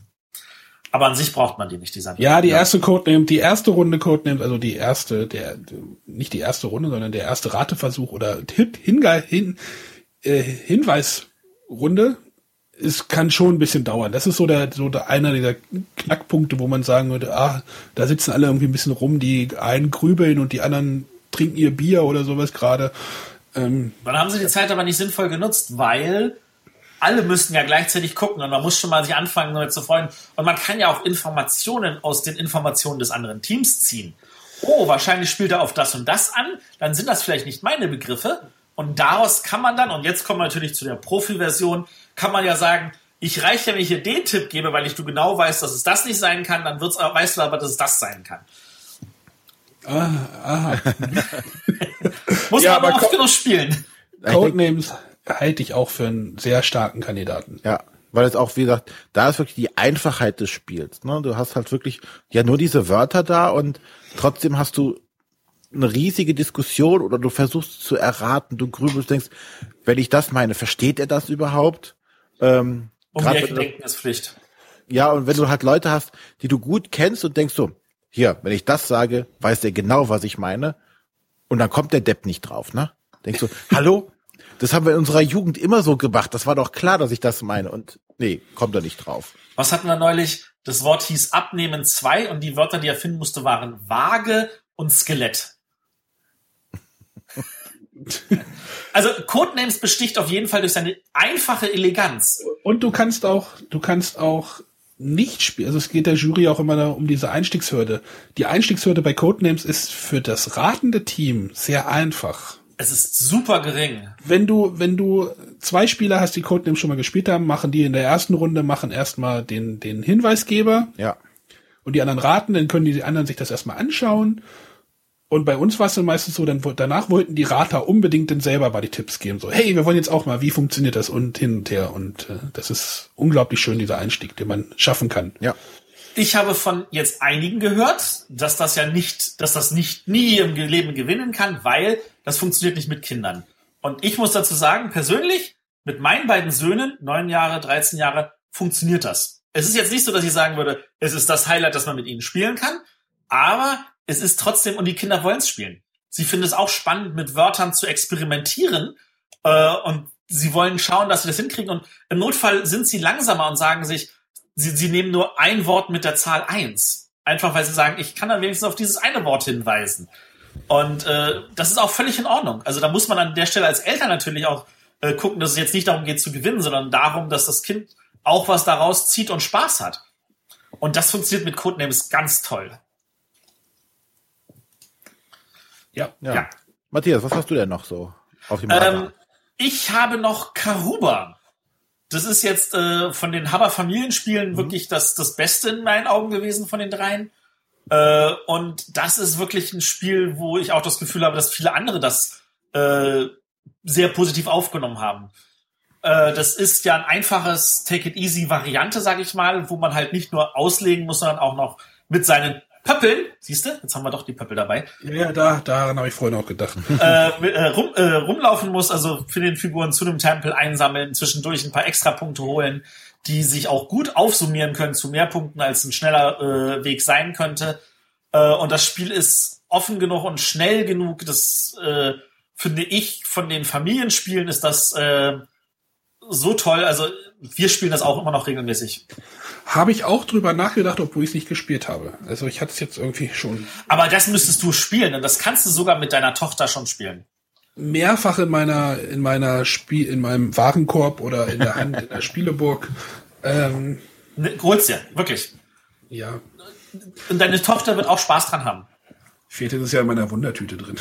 Aber an sich braucht man die nicht, die Sachen. Ja, die erste Codename, die erste Runde Codename, also die erste, der, nicht die erste Runde, sondern der erste Rateversuch oder Tipp, Hinge, hin, äh, Hinweisrunde, es kann schon ein bisschen dauern. Das ist so der, so der einer dieser Knackpunkte, wo man sagen würde, ah, da sitzen alle irgendwie ein bisschen rum, die einen grübeln und die anderen trinken ihr Bier oder sowas gerade. Ähm, Dann haben sie die Zeit aber nicht sinnvoll genutzt, weil alle müssten ja gleichzeitig gucken und man muss schon mal sich anfangen, damit zu freuen. Und man kann ja auch Informationen aus den Informationen des anderen Teams ziehen. Oh, wahrscheinlich spielt er auf das und das an, dann sind das vielleicht nicht meine Begriffe. Und daraus kann man dann, und jetzt kommen wir natürlich zu der Profi-Version, kann man ja sagen, ich reiche, wenn ich hier den Tipp gebe, weil ich du genau weißt, dass es das nicht sein kann, dann wird's, weißt du aber, dass es das sein kann. Muss Ja, man aber oft genug spielen. Codenames halte ich auch für einen sehr starken Kandidaten. ja, weil es auch, wie gesagt, da ist wirklich die Einfachheit des Spiels. Ne? Du hast halt wirklich ja nur diese Wörter da und trotzdem hast du eine riesige Diskussion oder du versuchst zu erraten, du grübelst, denkst, wenn ich das meine, versteht er das überhaupt? Ähm, Um die denken ist Pflicht. Ja, und wenn du halt Leute hast, die du gut kennst und denkst so, hier, wenn ich das sage, weiß der genau, was ich meine. Und dann kommt der Depp nicht drauf, ne? Denkst du, hallo? Das haben wir in unserer Jugend immer so gemacht. Das war doch klar, dass ich das meine. Und nee, kommt er nicht drauf. Was hatten wir neulich? Das Wort hieß Abnehmen 2 und die Wörter, die er finden musste, waren Waage und Skelett. Also Codenames besticht auf jeden Fall durch seine einfache Eleganz. Und du kannst auch, du kannst auch nicht spielen. Also es geht der Jury auch immer um diese Einstiegshürde. Die Einstiegshürde bei Codenames ist für das ratende Team sehr einfach. Es ist super gering. Wenn du, wenn du zwei Spieler hast, die Codenames schon mal gespielt haben, machen die in der ersten Runde, machen erstmal den, den Hinweisgeber Ja. und die anderen raten, dann können die anderen sich das erstmal anschauen. Und bei uns war es dann meistens so, dann danach wollten die Rater unbedingt dann selber mal die Tipps geben. So, hey, wir wollen jetzt auch mal, wie funktioniert das und hin und her. Und äh, das ist unglaublich schön, dieser Einstieg, den man schaffen kann. Ja. Ich habe von jetzt einigen gehört, dass das ja nicht, dass das nicht nie im Leben gewinnen kann, weil das funktioniert nicht mit Kindern. Und ich muss dazu sagen, persönlich, mit meinen beiden Söhnen, neun Jahre, 13 Jahre, funktioniert das. Es ist jetzt nicht so, dass ich sagen würde, es ist das Highlight, dass man mit ihnen spielen kann, aber es ist trotzdem, und die Kinder wollen es spielen. Sie finden es auch spannend, mit Wörtern zu experimentieren, äh, und sie wollen schauen, dass sie das hinkriegen, und im Notfall sind sie langsamer und sagen sich, sie, sie nehmen nur ein Wort mit der Zahl eins. Einfach weil sie sagen, ich kann dann wenigstens auf dieses eine Wort hinweisen. Und äh, das ist auch völlig in Ordnung. Also da muss man an der Stelle als Eltern natürlich auch äh, gucken, dass es jetzt nicht darum geht zu gewinnen, sondern darum, dass das Kind auch was daraus zieht und Spaß hat. Und das funktioniert mit Codenames ganz toll. Ja. ja. Ja. Matthias, was hast du denn noch so auf dem Radar? Ähm, ich habe noch Karuba. Das ist jetzt äh, von den Haber Familienspielen wirklich das, das Beste in meinen Augen gewesen von den dreien. Äh, und das ist wirklich ein Spiel, wo ich auch das Gefühl habe, dass viele andere das äh, sehr positiv aufgenommen haben. Äh, das ist ja ein einfaches Take It Easy Variante, sage ich mal, wo man halt nicht nur auslegen muss, sondern auch noch mit seinen Pöppeln, siehst du, jetzt haben wir doch die Pöppel dabei, Ja, da, daran habe ich vorhin auch gedacht. äh, äh, rum, äh, rumlaufen muss, also für den Figuren zu dem Tempel einsammeln, zwischendurch ein paar Extrapunkte holen, die sich auch gut aufsummieren können zu mehr Punkten, als ein schneller äh, Weg sein könnte. Äh, und das Spiel ist offen genug und schnell genug. Das äh, finde ich von den Familienspielen ist das so toll. Also wir spielen das auch immer noch regelmäßig. Habe ich auch drüber nachgedacht, obwohl ich es nicht gespielt habe. Also ich hatte es jetzt irgendwie schon Aber das müsstest du spielen und das kannst du sogar mit deiner Tochter schon spielen. mehrfach in meiner in meiner Spiel in meinem Warenkorb oder in der Hand in der Spieleburg. Ähm, Ne, hol's dir, wirklich. ja, Und deine Tochter wird auch Spaß dran haben. fehlt es ja in meiner Wundertüte drin.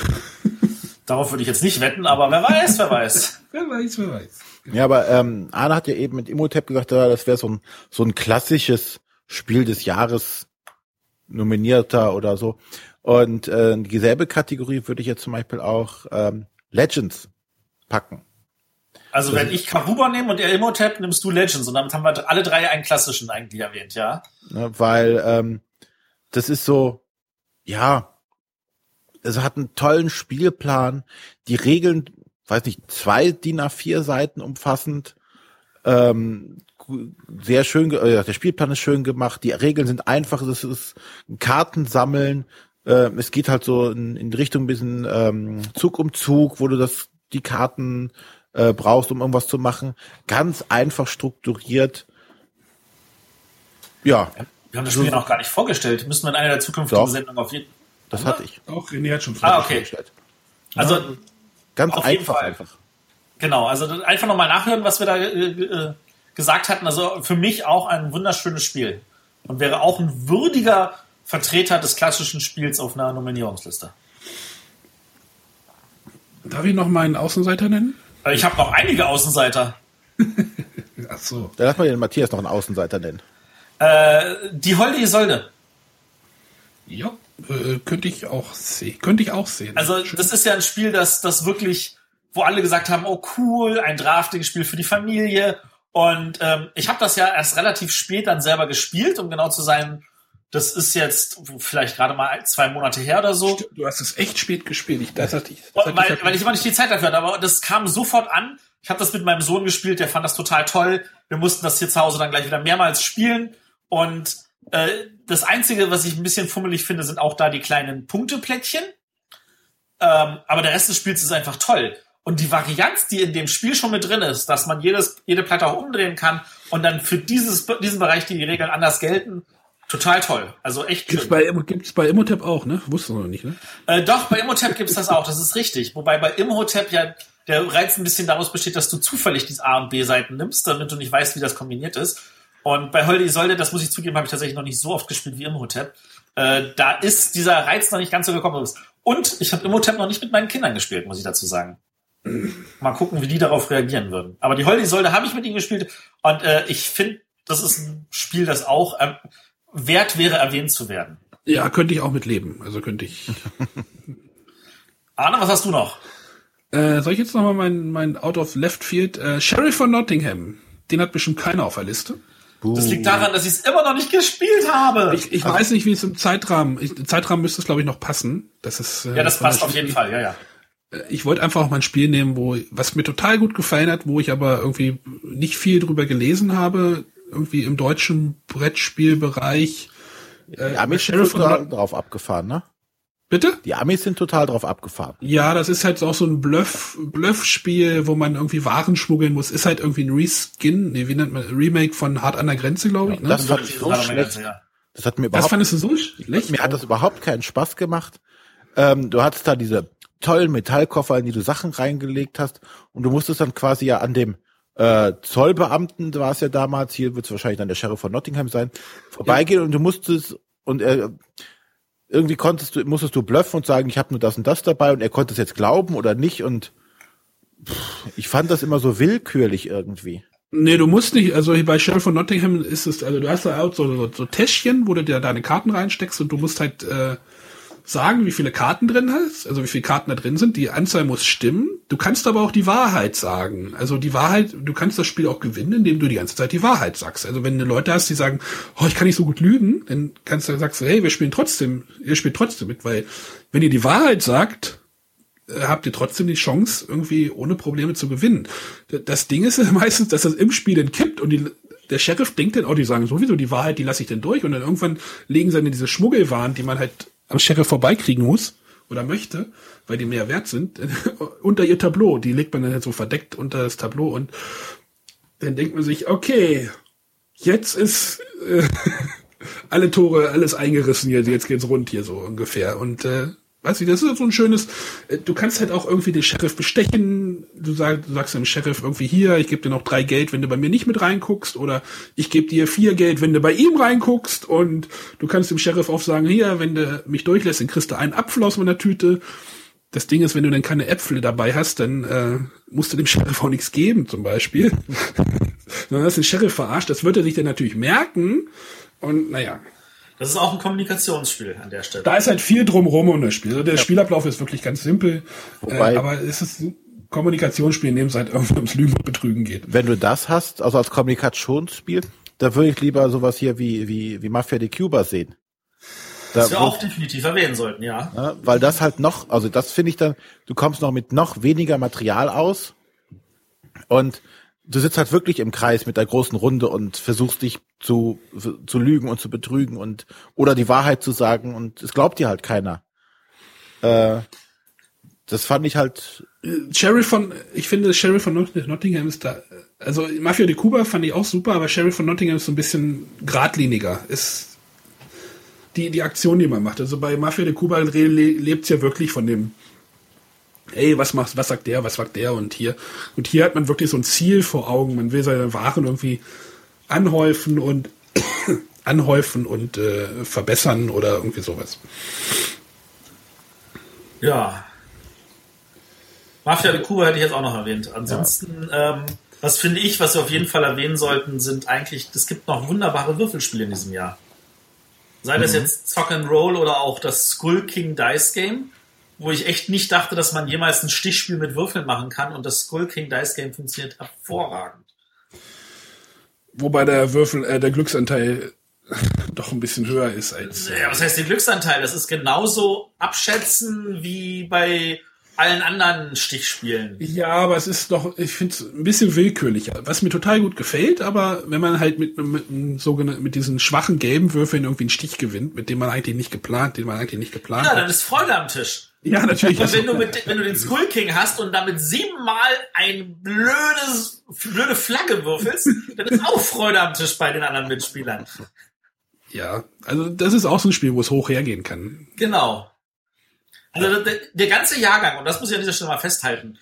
Darauf würde ich jetzt nicht wetten, aber wer weiß, wer weiß. wer weiß, wer weiß. Ja, aber ähm, Arne hat ja eben mit Imhotep gesagt, das wäre so ein so ein klassisches Spiel des Jahres nominierter oder so. Und äh, dieselbe Kategorie würde ich jetzt zum Beispiel auch ähm, Legends packen. Also wenn ich Karuba nehme und er Imhotep, nimmst du Legends. Und damit haben wir alle drei einen klassischen eigentlich erwähnt, ja. Ne, weil ähm, das ist so, ja, es hat einen tollen Spielplan. Die Regeln, weiß nicht, zwei DIN A4 Seiten umfassend. Ähm, sehr schön, äh, der Spielplan ist schön gemacht. Die Regeln sind einfach. Es ist ein Kartensammeln. Äh, es geht halt so in, in Richtung ein bisschen ähm, Zug um Zug, wo du das die Karten äh, brauchst, um irgendwas zu machen. Ganz einfach strukturiert. Ja. Wir haben das Spiel So- noch gar nicht vorgestellt. Müssen wir in einer der zukünftigen Doch. Sendungen auf jeden Das hatte ich. Auch René hat schon Ah, okay. vorgestellt. Also, Ganz Auf jeden einfach Fall. einfach. genau. Also, einfach nochmal nachhören, was wir da äh, äh, gesagt hatten. Also, für mich auch ein wunderschönes Spiel. Und wäre auch ein würdiger Vertreter des klassischen Spiels auf einer Nominierungsliste. Darf ich noch meinen Außenseiter nennen? Äh, Ich habe noch einige Außenseiter. Ach so. Da lass mal den Matthias noch einen Außenseiter nennen. Äh, die Holde Isolde. Ja, äh, könnte ich auch sehen. Könnte ich auch sehen. Also das ist ja ein Spiel, das, das wirklich, wo alle gesagt haben, oh cool, ein Drafting-Spiel für die Familie. Und ähm, ich habe das ja erst relativ spät dann selber gespielt, um genau zu sein. Das ist jetzt vielleicht gerade mal zwei Monate her oder so. Stimmt, du hast es echt spät gespielt. Ich, das hatte ich, das hatte weil, ich weil ich immer nicht die Zeit dafür hatte, aber das kam sofort an. Ich habe das mit meinem Sohn gespielt, der fand das total toll. Wir mussten das hier zu Hause dann gleich wieder mehrmals spielen. Und äh, das Einzige, was ich ein bisschen fummelig finde, sind auch da die kleinen Punkteplättchen. Ähm, aber der Rest des Spiels ist einfach toll. Und die Varianz, die in dem Spiel schon mit drin ist, dass man jedes, jede Platte auch umdrehen kann und dann für dieses, diesen Bereich die Regeln anders gelten, total toll. Also echt Gibt's schön. bei, gibt's bei Immotep auch, ne? Wusstest du noch nicht, ne? Äh, doch, bei Imhotep gibt's das auch, das ist richtig. Wobei bei Imhotep ja der Reiz ein bisschen daraus besteht, dass du zufällig diese A- und B-Seiten nimmst, damit du nicht weißt, wie das kombiniert ist. Und bei Holde Isolde, das muss ich zugeben, habe ich tatsächlich noch nicht so oft gespielt wie Imhotep. Äh, da ist dieser Reiz noch nicht ganz so gekommen. Und ich habe Imhotep noch nicht mit meinen Kindern gespielt, muss ich dazu sagen. Mal gucken, wie die darauf reagieren würden. Aber die Holde Isolde habe ich mit ihnen gespielt und äh, ich finde, das ist ein Spiel, das auch ähm, wert wäre, erwähnt zu werden. Ja, könnte ich auch mit leben. Also könnte ich. Arne, was hast du noch? äh, soll ich jetzt nochmal mein, mein Out of Left Field? Äh, Sheriff von Nottingham. Den hat bestimmt keiner auf der Liste. Das liegt daran, dass ich es immer noch nicht gespielt habe. Ich, ich weiß nicht, wie es im Zeitrahmen. Ich, im Zeitrahmen müsste es, glaube ich, noch passen. Das ist. Äh, ja, das passt auf jeden Fall, ja, ja. ich wollte einfach auch mal ein Spiel nehmen, wo was mir total gut gefallen hat, wo ich aber irgendwie nicht viel drüber gelesen habe, irgendwie im deutschen Brettspielbereich. Sheriff von total Not- drauf abgefahren, ne? Bitte? Die Amis sind total drauf abgefahren. Ja, das ist halt auch so ein Bluff, Bluff-Spiel, wo man irgendwie Waren schmuggeln muss. Ist halt irgendwie ein Reskin, nee, wie nennt man, Remake von Hart an der Grenze, glaube ich. Ne? das Das, fand ich so schlecht. ja. Das hat mir überhaupt, fandest du so schlecht? mir hat das überhaupt keinen Spaß gemacht. Ähm, du hattest da diese tollen Metallkoffer, in die du Sachen reingelegt hast und du musstest dann quasi ja an dem äh, Zollbeamten, war es ja damals, hier wird es wahrscheinlich dann der Sheriff von Nottingham sein, vorbeigehen und du musstest und er irgendwie konntest du, musstest du bluffen und sagen, ich habe nur das und das dabei und er konnte es jetzt glauben oder nicht und pff, ich fand das immer so willkürlich irgendwie. Nee, du musst nicht, also bei Sheriff von Nottingham ist es, also du hast da auch so, so, so Täschchen, wo du dir deine Karten reinsteckst und du musst halt äh, sagen, wie viele Karten drin hast, also wie viele Karten da drin sind. Die Anzahl muss stimmen. Du kannst aber auch die Wahrheit sagen. Also die Wahrheit, du kannst das Spiel auch gewinnen, indem du die ganze Zeit die Wahrheit sagst. Also wenn du Leute hast, die sagen, oh, ich kann nicht so gut lügen, dann kannst du sagst hey, wir spielen trotzdem, ihr spielt trotzdem mit, weil wenn ihr die Wahrheit sagt, äh, habt ihr trotzdem die Chance, irgendwie ohne Probleme zu gewinnen. Das Ding ist meistens, dass das im Spiel dann kippt und die, der Sheriff denkt dann, oh, die sagen sowieso die Wahrheit, die lasse ich denn durch und dann irgendwann legen sie dann diese Schmuggelwaren, die man halt am Sheriff vorbeikriegen muss oder möchte, weil die mehr wert sind, unter ihr Tableau. Die legt man dann halt so verdeckt unter das Tableau und dann denkt man sich, okay, jetzt ist äh, alle Tore, alles eingerissen hier, jetzt geht's rund hier so ungefähr. Und äh, weiß ich, das ist so ein schönes, äh, du kannst halt auch irgendwie den Sheriff bestechen, du, sag, du sagst dem Sheriff irgendwie hier, ich gebe dir noch drei Geld, wenn du bei mir nicht mit reinguckst, oder ich gebe dir vier Geld, wenn du bei ihm reinguckst, und du kannst dem Sheriff auch sagen, hier, wenn du mich durchlässt, dann kriegst du einen Apfel aus meiner Tüte. Das Ding ist, wenn du dann keine Äpfel dabei hast, dann äh, musst du dem Sheriff auch nichts geben, zum Beispiel. Sondern hast den Sheriff verarscht, das wird er sich dann natürlich merken. Und naja, Das ist auch ein Kommunikationsspiel an der Stelle. da ist halt viel drumrum um das Spiel. Also der Spielablauf ist wirklich ganz simpel. Wobei- äh, aber es ist ein Kommunikationsspiel, in dem es halt irgendwie ums Lügen und Betrügen geht. Wenn du das hast, also als Kommunikationsspiel, da würde ich lieber sowas hier wie, wie, wie Mafia de Cuba sehen. Das Da- wir wo- auch definitiv erwähnen sollten, ja. Ja, weil das halt noch, also das finde ich dann, du kommst noch mit noch weniger Material aus und du sitzt halt wirklich im Kreis mit der großen Runde und versuchst dich zu, zu lügen und zu betrügen und oder die Wahrheit zu sagen und es glaubt dir halt keiner. Äh, das fand ich halt, Sheriff von, ich finde, Sheriff von Not- Nottingham ist da, also Mafia de Cuba fand ich auch super, aber Sheriff von Nottingham ist so ein bisschen geradliniger. Ist die, die Aktion, die man macht. Also bei Mafia de Cuba le lebt es ja wirklich von dem, ey, was macht, was sagt der, was sagt der und hier. Und hier hat man wirklich so ein Ziel vor Augen. Man will seine Waren irgendwie anhäufen und anhäufen und äh, verbessern oder irgendwie sowas. Ja. Mafia de Cuba hätte ich jetzt auch noch erwähnt. Ansonsten, ähm, was finde ich, was wir auf jeden Fall erwähnen sollten, sind eigentlich, es gibt noch wunderbare Würfelspiele in diesem Jahr. Sei das jetzt Zock and Roll oder auch das Skull King Dice Game, wo ich echt nicht dachte, dass man jemals ein Stichspiel mit Würfeln machen kann und das Skull King Dice Game funktioniert hervorragend. Wobei der Würfel, äh, der Glücksanteil doch ein bisschen höher ist als. Ja, was heißt der Glücksanteil? Das ist genauso abschätzen wie bei allen anderen Stichspielen. Ja, aber es ist doch, ich finde es ein bisschen willkürlicher. Was mir total gut gefällt, aber wenn man halt mit, mit, mit, sogenannten, mit diesen schwachen gelben Würfeln irgendwie einen Stich gewinnt, mit dem man eigentlich nicht geplant, den man eigentlich nicht geplant Ja, dann hat. ist Freude am Tisch. Ja, natürlich. Und wenn du, mit, wenn du den Skull King hast und damit siebenmal ein blödes, blöde Flagge würfelst, dann ist auch Freude am Tisch bei den anderen Mitspielern. ja, also das ist auch so ein Spiel, wo es hoch hergehen kann. Genau. Also der, der ganze Jahrgang, und das muss ich an dieser Stelle mal festhalten,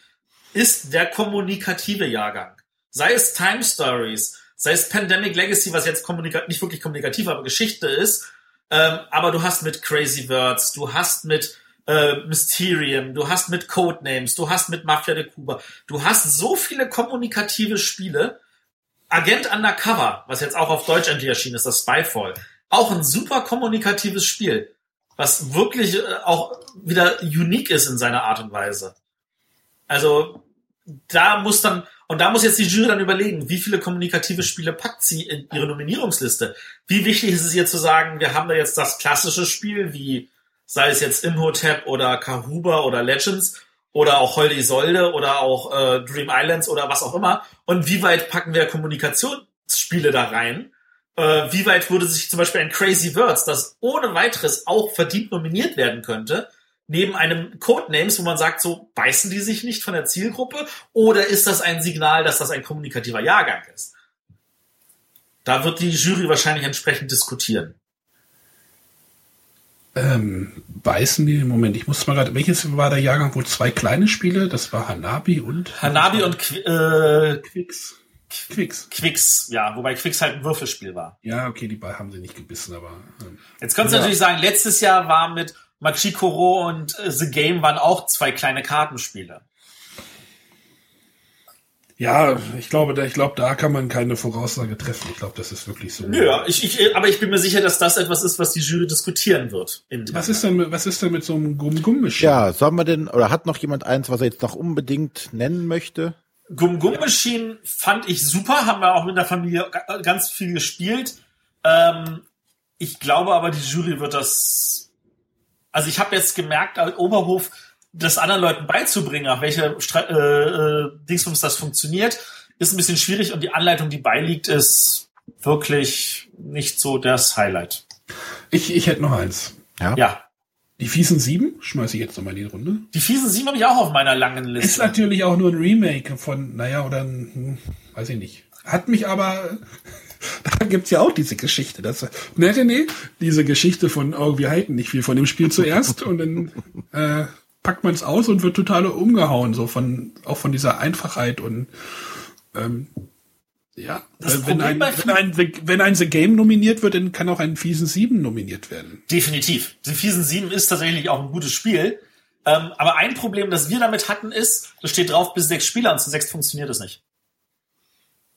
ist der kommunikative Jahrgang. Sei es Time Stories, sei es Pandemic Legacy, was jetzt kommunika nicht wirklich kommunikativ, aber Geschichte ist. Ähm, aber du hast mit Crazy Words, du hast mit äh, Mysterium, du hast mit Codenames, du hast mit Mafia de Cuba, du hast so viele kommunikative Spiele. Agent Undercover, was jetzt auch auf Deutsch endlich erschienen ist, das Spyfall. Auch ein super kommunikatives Spiel, was wirklich äh, auch wieder unique ist in seiner Art und Weise. Also da muss dann, und da muss jetzt die Jury dann überlegen, wie viele kommunikative Spiele packt sie in ihre Nominierungsliste. Wie wichtig ist es ihr zu sagen, wir haben da jetzt das klassische Spiel, wie sei es jetzt Imhotep oder Kahuba oder Legends oder auch Holde Isolde oder auch äh, Dream Islands oder was auch immer. Und wie weit packen wir Kommunikationsspiele da rein? Äh, wie weit würde sich zum Beispiel ein Crazy Words, das ohne weiteres auch verdient nominiert werden könnte, neben einem Codenames, wo man sagt, so beißen die sich nicht von der Zielgruppe oder ist das ein Signal, dass das ein kommunikativer Jahrgang ist? Da wird die Jury wahrscheinlich entsprechend diskutieren. Ähm, beißen die, Moment, ich muss mal gerade, welches war der Jahrgang, wo zwei kleine Spiele, das war Hanabi und Hanabi und Qu äh, Quicks. Quicks. Quicks, ja, wobei Quicks halt ein Würfelspiel war. Ja, okay, die beiden haben sie nicht gebissen, aber ähm, Jetzt kannst du natürlich sagen, letztes Jahr war mit Machikoro und äh, The Game waren auch zwei kleine Kartenspiele. ja, ich glaube, da, ich glaube, da kann man keine Voraussage treffen. Ich glaube, das ist wirklich so. Ja, ich, ich, aber ich bin mir sicher, dass das etwas ist, was die Jury diskutieren wird. intern. Was ist denn, mit- was ist denn mit so einem Gumm-Gumm-Machine? ja, sollen wir denn, oder hat noch jemand eins, was er jetzt noch unbedingt nennen möchte? Gum Gum Machine fand ich super, haben wir auch mit der Familie ga- ganz viel gespielt. Ähm, ich glaube aber, die Jury wird das. Also ich habe jetzt gemerkt, als Oberhof das anderen Leuten beizubringen, auf welche Stra äh, äh, Dingsbums das funktioniert, ist ein bisschen schwierig und die Anleitung, die beiliegt, ist wirklich nicht so das Highlight. Ich, ich hätte noch eins. Ja. Ja, Die fiesen sieben schmeiße ich jetzt nochmal in die Runde. die fiesen sieben habe ich auch auf meiner langen Ist Liste. natürlich auch nur ein Remake von, naja, oder ein, hm, weiß ich nicht. Hat mich aber, da gibt's ja auch diese Geschichte. Das, ne, nee, diese Geschichte von, oh, wir halten nicht viel von dem Spiel zuerst und dann äh, packt man es aus und wird total umgehauen, so von, auch von dieser Einfachheit und ähm, ja, Das wenn, Problem ein, wenn, ein, The- wenn ein The Game nominiert wird, dann kann auch ein fiesen Sieben nominiert werden. Definitiv. Die Fiesen 7 ist tatsächlich auch ein gutes Spiel. Ähm, aber ein Problem, das wir damit hatten, ist, da steht drauf, bis sechs Spieler und zu sechs funktioniert es nicht.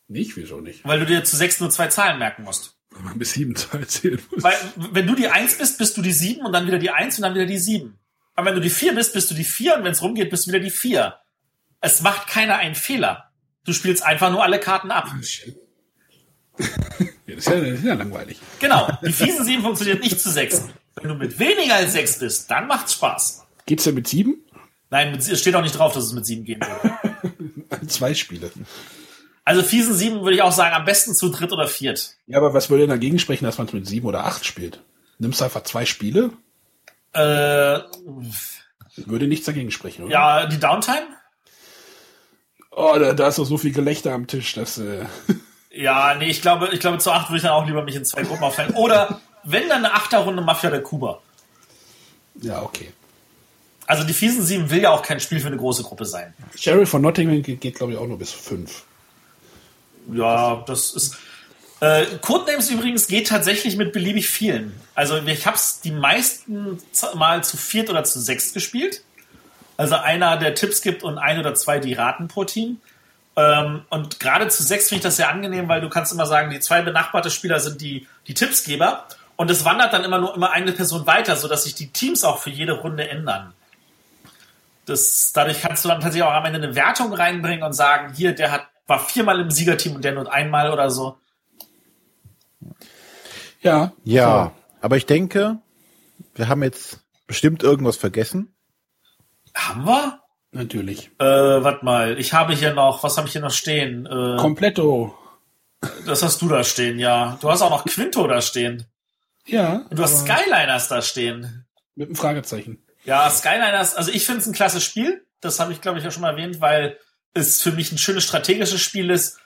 Nicht, wieso nicht? Weil du dir zu sechs nur zwei Zahlen merken musst. Wenn man bis sieben zu erzählen muss. Weil, wenn du die eins bist, bist du die sieben und dann wieder die eins und dann wieder die sieben. Aber wenn du die vier bist, bist du die vier und wenn es rumgeht, bist du wieder die vier. Es macht keiner einen Fehler. Du spielst einfach nur alle Karten ab. Ja, das ist ja, das ist ja langweilig. Genau. Die fiesen sieben funktioniert nicht zu sechs. Wenn du mit weniger als sechs bist, dann macht's Spaß. Geht's denn mit sieben? Nein, es steht auch nicht drauf, dass es mit sieben gehen würde. Zwei Spiele. Also fiesen sieben würde ich auch sagen, am besten zu dritt oder viert. Ja, aber was würde denn dagegen sprechen, dass man es mit sieben oder acht spielt? Nimmst du einfach zwei Spiele? Äh, Würde nichts dagegen sprechen, oder? ja, die Downtime? Oh, da, da ist doch so viel Gelächter am Tisch, dass äh, Ja, nee, ich glaube, ich glaube, zu acht würde ich dann auch lieber mich in zwei Gruppen aufteilen. Oder wenn dann eine Achterrunde Mafia der Kuba. ja okay. Also die fiesen sieben will ja auch kein Spiel für eine große Gruppe sein. Sheriff von Nottingham geht, geht glaube ich, auch nur bis fünf. Ja, das ist. Äh, Codenames übrigens geht tatsächlich mit beliebig vielen. Also ich habe es die meisten Mal zu viert oder zu sechs gespielt. Also einer, der Tipps gibt und ein oder zwei, die raten pro Team. Ähm, und gerade zu sechs finde ich das sehr angenehm, weil du kannst immer sagen, die zwei benachbarte Spieler sind die, die Tippsgeber. Und es wandert dann immer nur immer eine Person weiter, sodass sich die Teams auch für jede Runde ändern. Das, dadurch kannst du dann tatsächlich auch am Ende eine Wertung reinbringen und sagen, hier, der hat, war viermal im Siegerteam und der nur einmal oder so. Ja. Ja, aber ich denke, wir haben jetzt bestimmt irgendwas vergessen. Haben wir? Natürlich. Äh, warte mal, ich habe hier noch, was habe ich hier noch stehen? Äh, Kompletto. das hast du da stehen, ja. Du hast auch noch Quinto da stehen. Ja. Du hast Skyliners da stehen. Mit einem Fragezeichen. Ja, Skyliners, also ich finde es ein klasse Spiel. Das habe ich, glaube ich, ja schon mal erwähnt, weil es für mich ein schönes strategisches Spiel ist.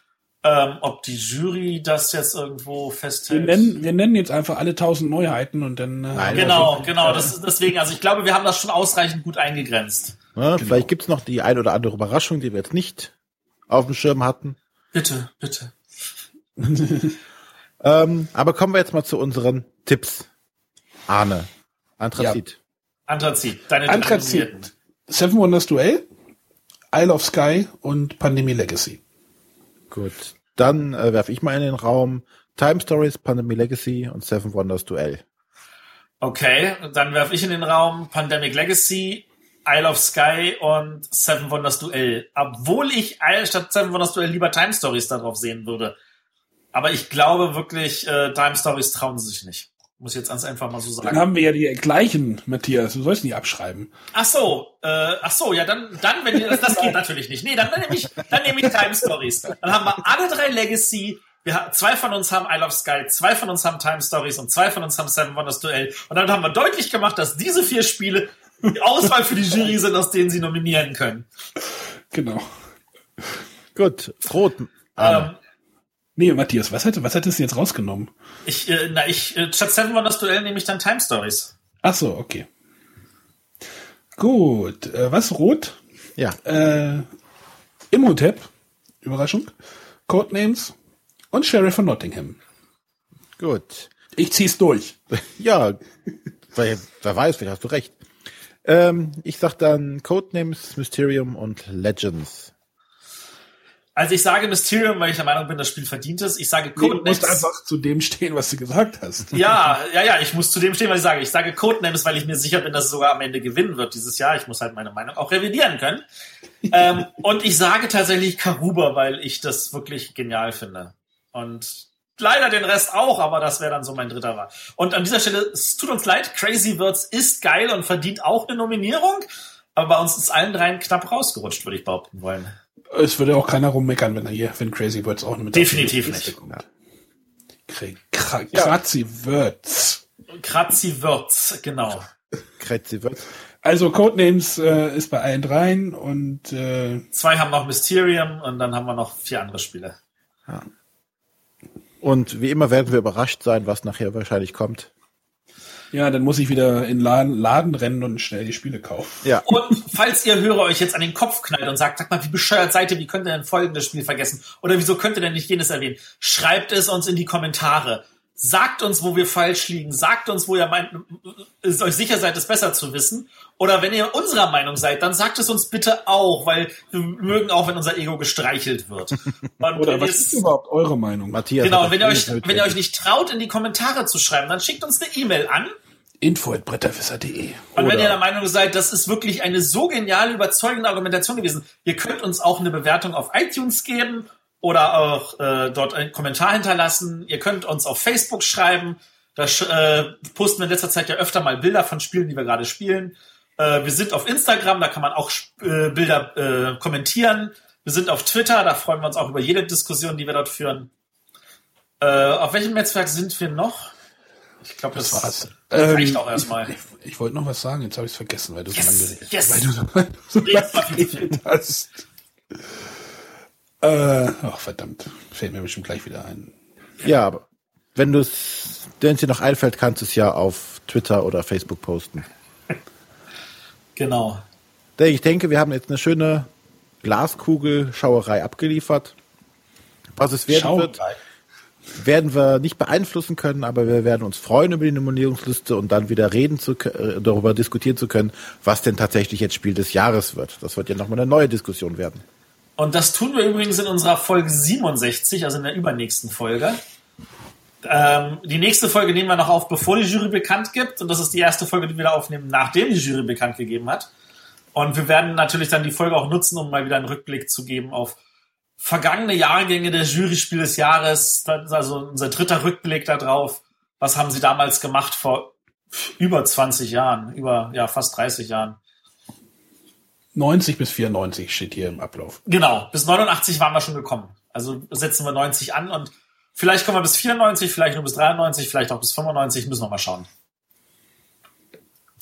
Ähm, ob die Jury das jetzt irgendwo Wir festhält. nennen, wir nennen jetzt einfach alle tausend Neuheiten und dann. Äh, Nein. Genau, genau. Das, deswegen, also ich glaube, wir haben das schon ausreichend gut eingegrenzt. Ja, Vielleicht gibt's noch die ein oder andere Überraschung, die wir jetzt nicht auf dem Schirm hatten. Bitte, bitte. Ähm, aber kommen wir jetzt mal zu unseren Tipps. Arne, Anthrazit. Anthrazit, deine Anthrazit. Seven Wonders Duell, Isle of Sky und Pandemie Legacy. Gut. Dann äh, werfe ich mal in den Raum Time Stories, Pandemic Legacy und Seven Wonders Duell. Okay, dann werfe ich in den Raum Pandemic Legacy, Isle of Sky und Seven Wonders Duell. Obwohl ich statt Seven Wonders Duell lieber Time Stories darauf sehen würde. Aber ich glaube wirklich, äh, Time Stories trauen sie sich nicht. Muss ich jetzt ganz einfach mal so Dann sagen. haben wir ja die gleichen, Matthias. Du sollst nicht abschreiben. Ach so, äh, ach so, ja, dann, dann, wenn ihr, das, das geht natürlich nicht. Nee, dann, dann nehme ich, dann nehme ich Time Stories. Dann haben wir alle drei Legacy. Wir, zwei von uns haben Isle of Sky, zwei von uns haben Time Stories und zwei von uns haben Seven Wonders Duell. Und dann haben wir deutlich gemacht, dass diese vier Spiele die Auswahl für die Jury sind, aus denen sie nominieren können. Genau. Gut. Rot. Arne. Ähm, Nee, Matthias, was hätte, was hättest du jetzt rausgenommen? ich, äh, na, ich, äh, statt Seven Wonders Duell nehme ich dann Time Stories. Ach so, okay. Gut. Äh, was? Rot? ja. Äh, Imhotep. Überraschung. Codenames. Und Sheriff von Nottingham. Gut. Ich zieh's durch. Ja. wer, wer weiß, vielleicht hast du recht. Ähm, ich sag dann Codenames, Mysterium und Legends. Also ich sage Mysterium, weil ich der Meinung bin, das Spiel verdient es. Ich sage Nee, du Codenames. musst einfach zu dem stehen, was du gesagt hast. Ja, ja, ja, ich muss zu dem stehen, was ich sage. Ich sage Codenames, weil ich mir sicher bin, dass es sogar am Ende gewinnen wird dieses Jahr. Ich muss halt meine Meinung auch revidieren können. ähm, und ich sage tatsächlich Karuba, weil ich das wirklich genial finde. Und leider den Rest auch, aber das wäre dann so mein dritter Wahl. Und an dieser Stelle, es tut uns leid, Crazy Words ist geil und verdient auch eine Nominierung. Aber bei uns ist allen dreien knapp rausgerutscht, würde ich behaupten wollen. Es würde auch keiner rummeckern, wenn er hier, wenn Crazy Words auch mit Definitiv nicht. kommt. Kra- Kra Crazy Words. Kratzi Words, genau. Crazy wird. Also Codenames äh, ist bei allen dreien und äh, Zwei haben noch Mysterium und dann haben wir noch vier andere Spiele. Und wie immer werden wir überrascht sein, was nachher wahrscheinlich kommt. Ja, dann muss ich wieder in Laden, Laden rennen und schnell die Spiele kaufen. Ja. Und falls ihr Hörer euch jetzt an den Kopf knallt und sagt, sag mal, wie bescheuert seid ihr, wie könnt ihr denn folgendes Spiel vergessen? Oder wieso könnt ihr denn nicht jenes erwähnen? Schreibt es uns in die Kommentare. Sagt uns, wo wir falsch liegen. Sagt uns, wo ihr meint, ist euch sicher seid, es besser zu wissen. Oder wenn ihr unserer Meinung seid, dann sagt es uns bitte auch, weil wir mögen auch, wenn unser Ego gestreichelt wird. Und Oder was ist überhaupt eure Meinung? Matthias. Genau, wenn ihr euch, wenn ihr euch nicht traut, in die Kommentare zu schreiben, dann schickt uns eine E-Mail an. Info@bretterwisser.de. Und wenn ihr der Meinung seid, das ist wirklich eine so geniale, überzeugende Argumentation gewesen, ihr könnt uns auch eine Bewertung auf iTunes geben oder auch äh, dort einen Kommentar hinterlassen. Ihr könnt uns auf Facebook schreiben. Da äh, posten wir in letzter Zeit ja öfter mal Bilder von Spielen, die wir gerade spielen. Äh, wir sind auf Instagram, da kann man auch äh, Bilder äh, kommentieren. Wir sind auf Twitter, da freuen wir uns auch über jede Diskussion, die wir dort führen. Äh, auf welchem Netzwerk sind wir noch? Ich glaube, das, das, war's. Das reicht ähm, auch erstmal. Ich, ich, ich wollte noch was sagen, jetzt habe ich es vergessen, weil du yes, so lange yes. weil du so, so lange geredet hast. Äh, ach verdammt, fällt mir bestimmt gleich wieder ein. Ja, aber wenn du es, wenn es dir noch einfällt, kannst du es ja auf Twitter oder Facebook posten. Genau. Ich denke, wir haben jetzt eine schöne Glaskugelschauerei abgeliefert. Was es werden Schauerei. wird, werden wir nicht beeinflussen können, aber wir werden uns freuen über die Nominierungsliste und dann wieder reden zu äh, darüber diskutieren zu können, was denn tatsächlich jetzt Spiel des Jahres wird. Das wird ja nochmal eine neue Diskussion werden. Und das tun wir übrigens in unserer Folge 67, also in der übernächsten Folge. Ähm, die nächste Folge nehmen wir noch auf, bevor die Jury bekannt gibt. Und das ist die erste Folge, die wir da aufnehmen, nachdem die Jury bekannt gegeben hat. Und wir werden natürlich dann die Folge auch nutzen, um mal wieder einen Rückblick zu geben auf vergangene Jahrgänge der Juryspiel des Jahres. Also unser dritter Rückblick darauf. Was haben sie damals gemacht vor über 20 Jahren, über ja fast 30 Jahren? 90 bis 94 steht hier im Ablauf. Genau, bis 89 waren wir schon gekommen. Also setzen wir 90 an und vielleicht kommen wir bis 94, vielleicht nur bis 93, vielleicht auch bis 95, müssen wir mal schauen.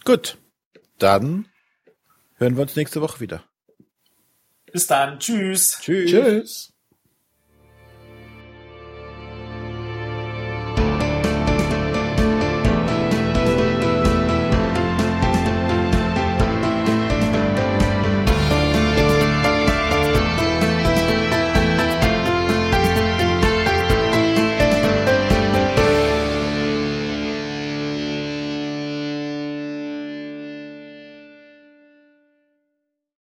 Gut, dann hören wir uns nächste Woche wieder. Bis dann, tschüss. Tschüss. Tschüss.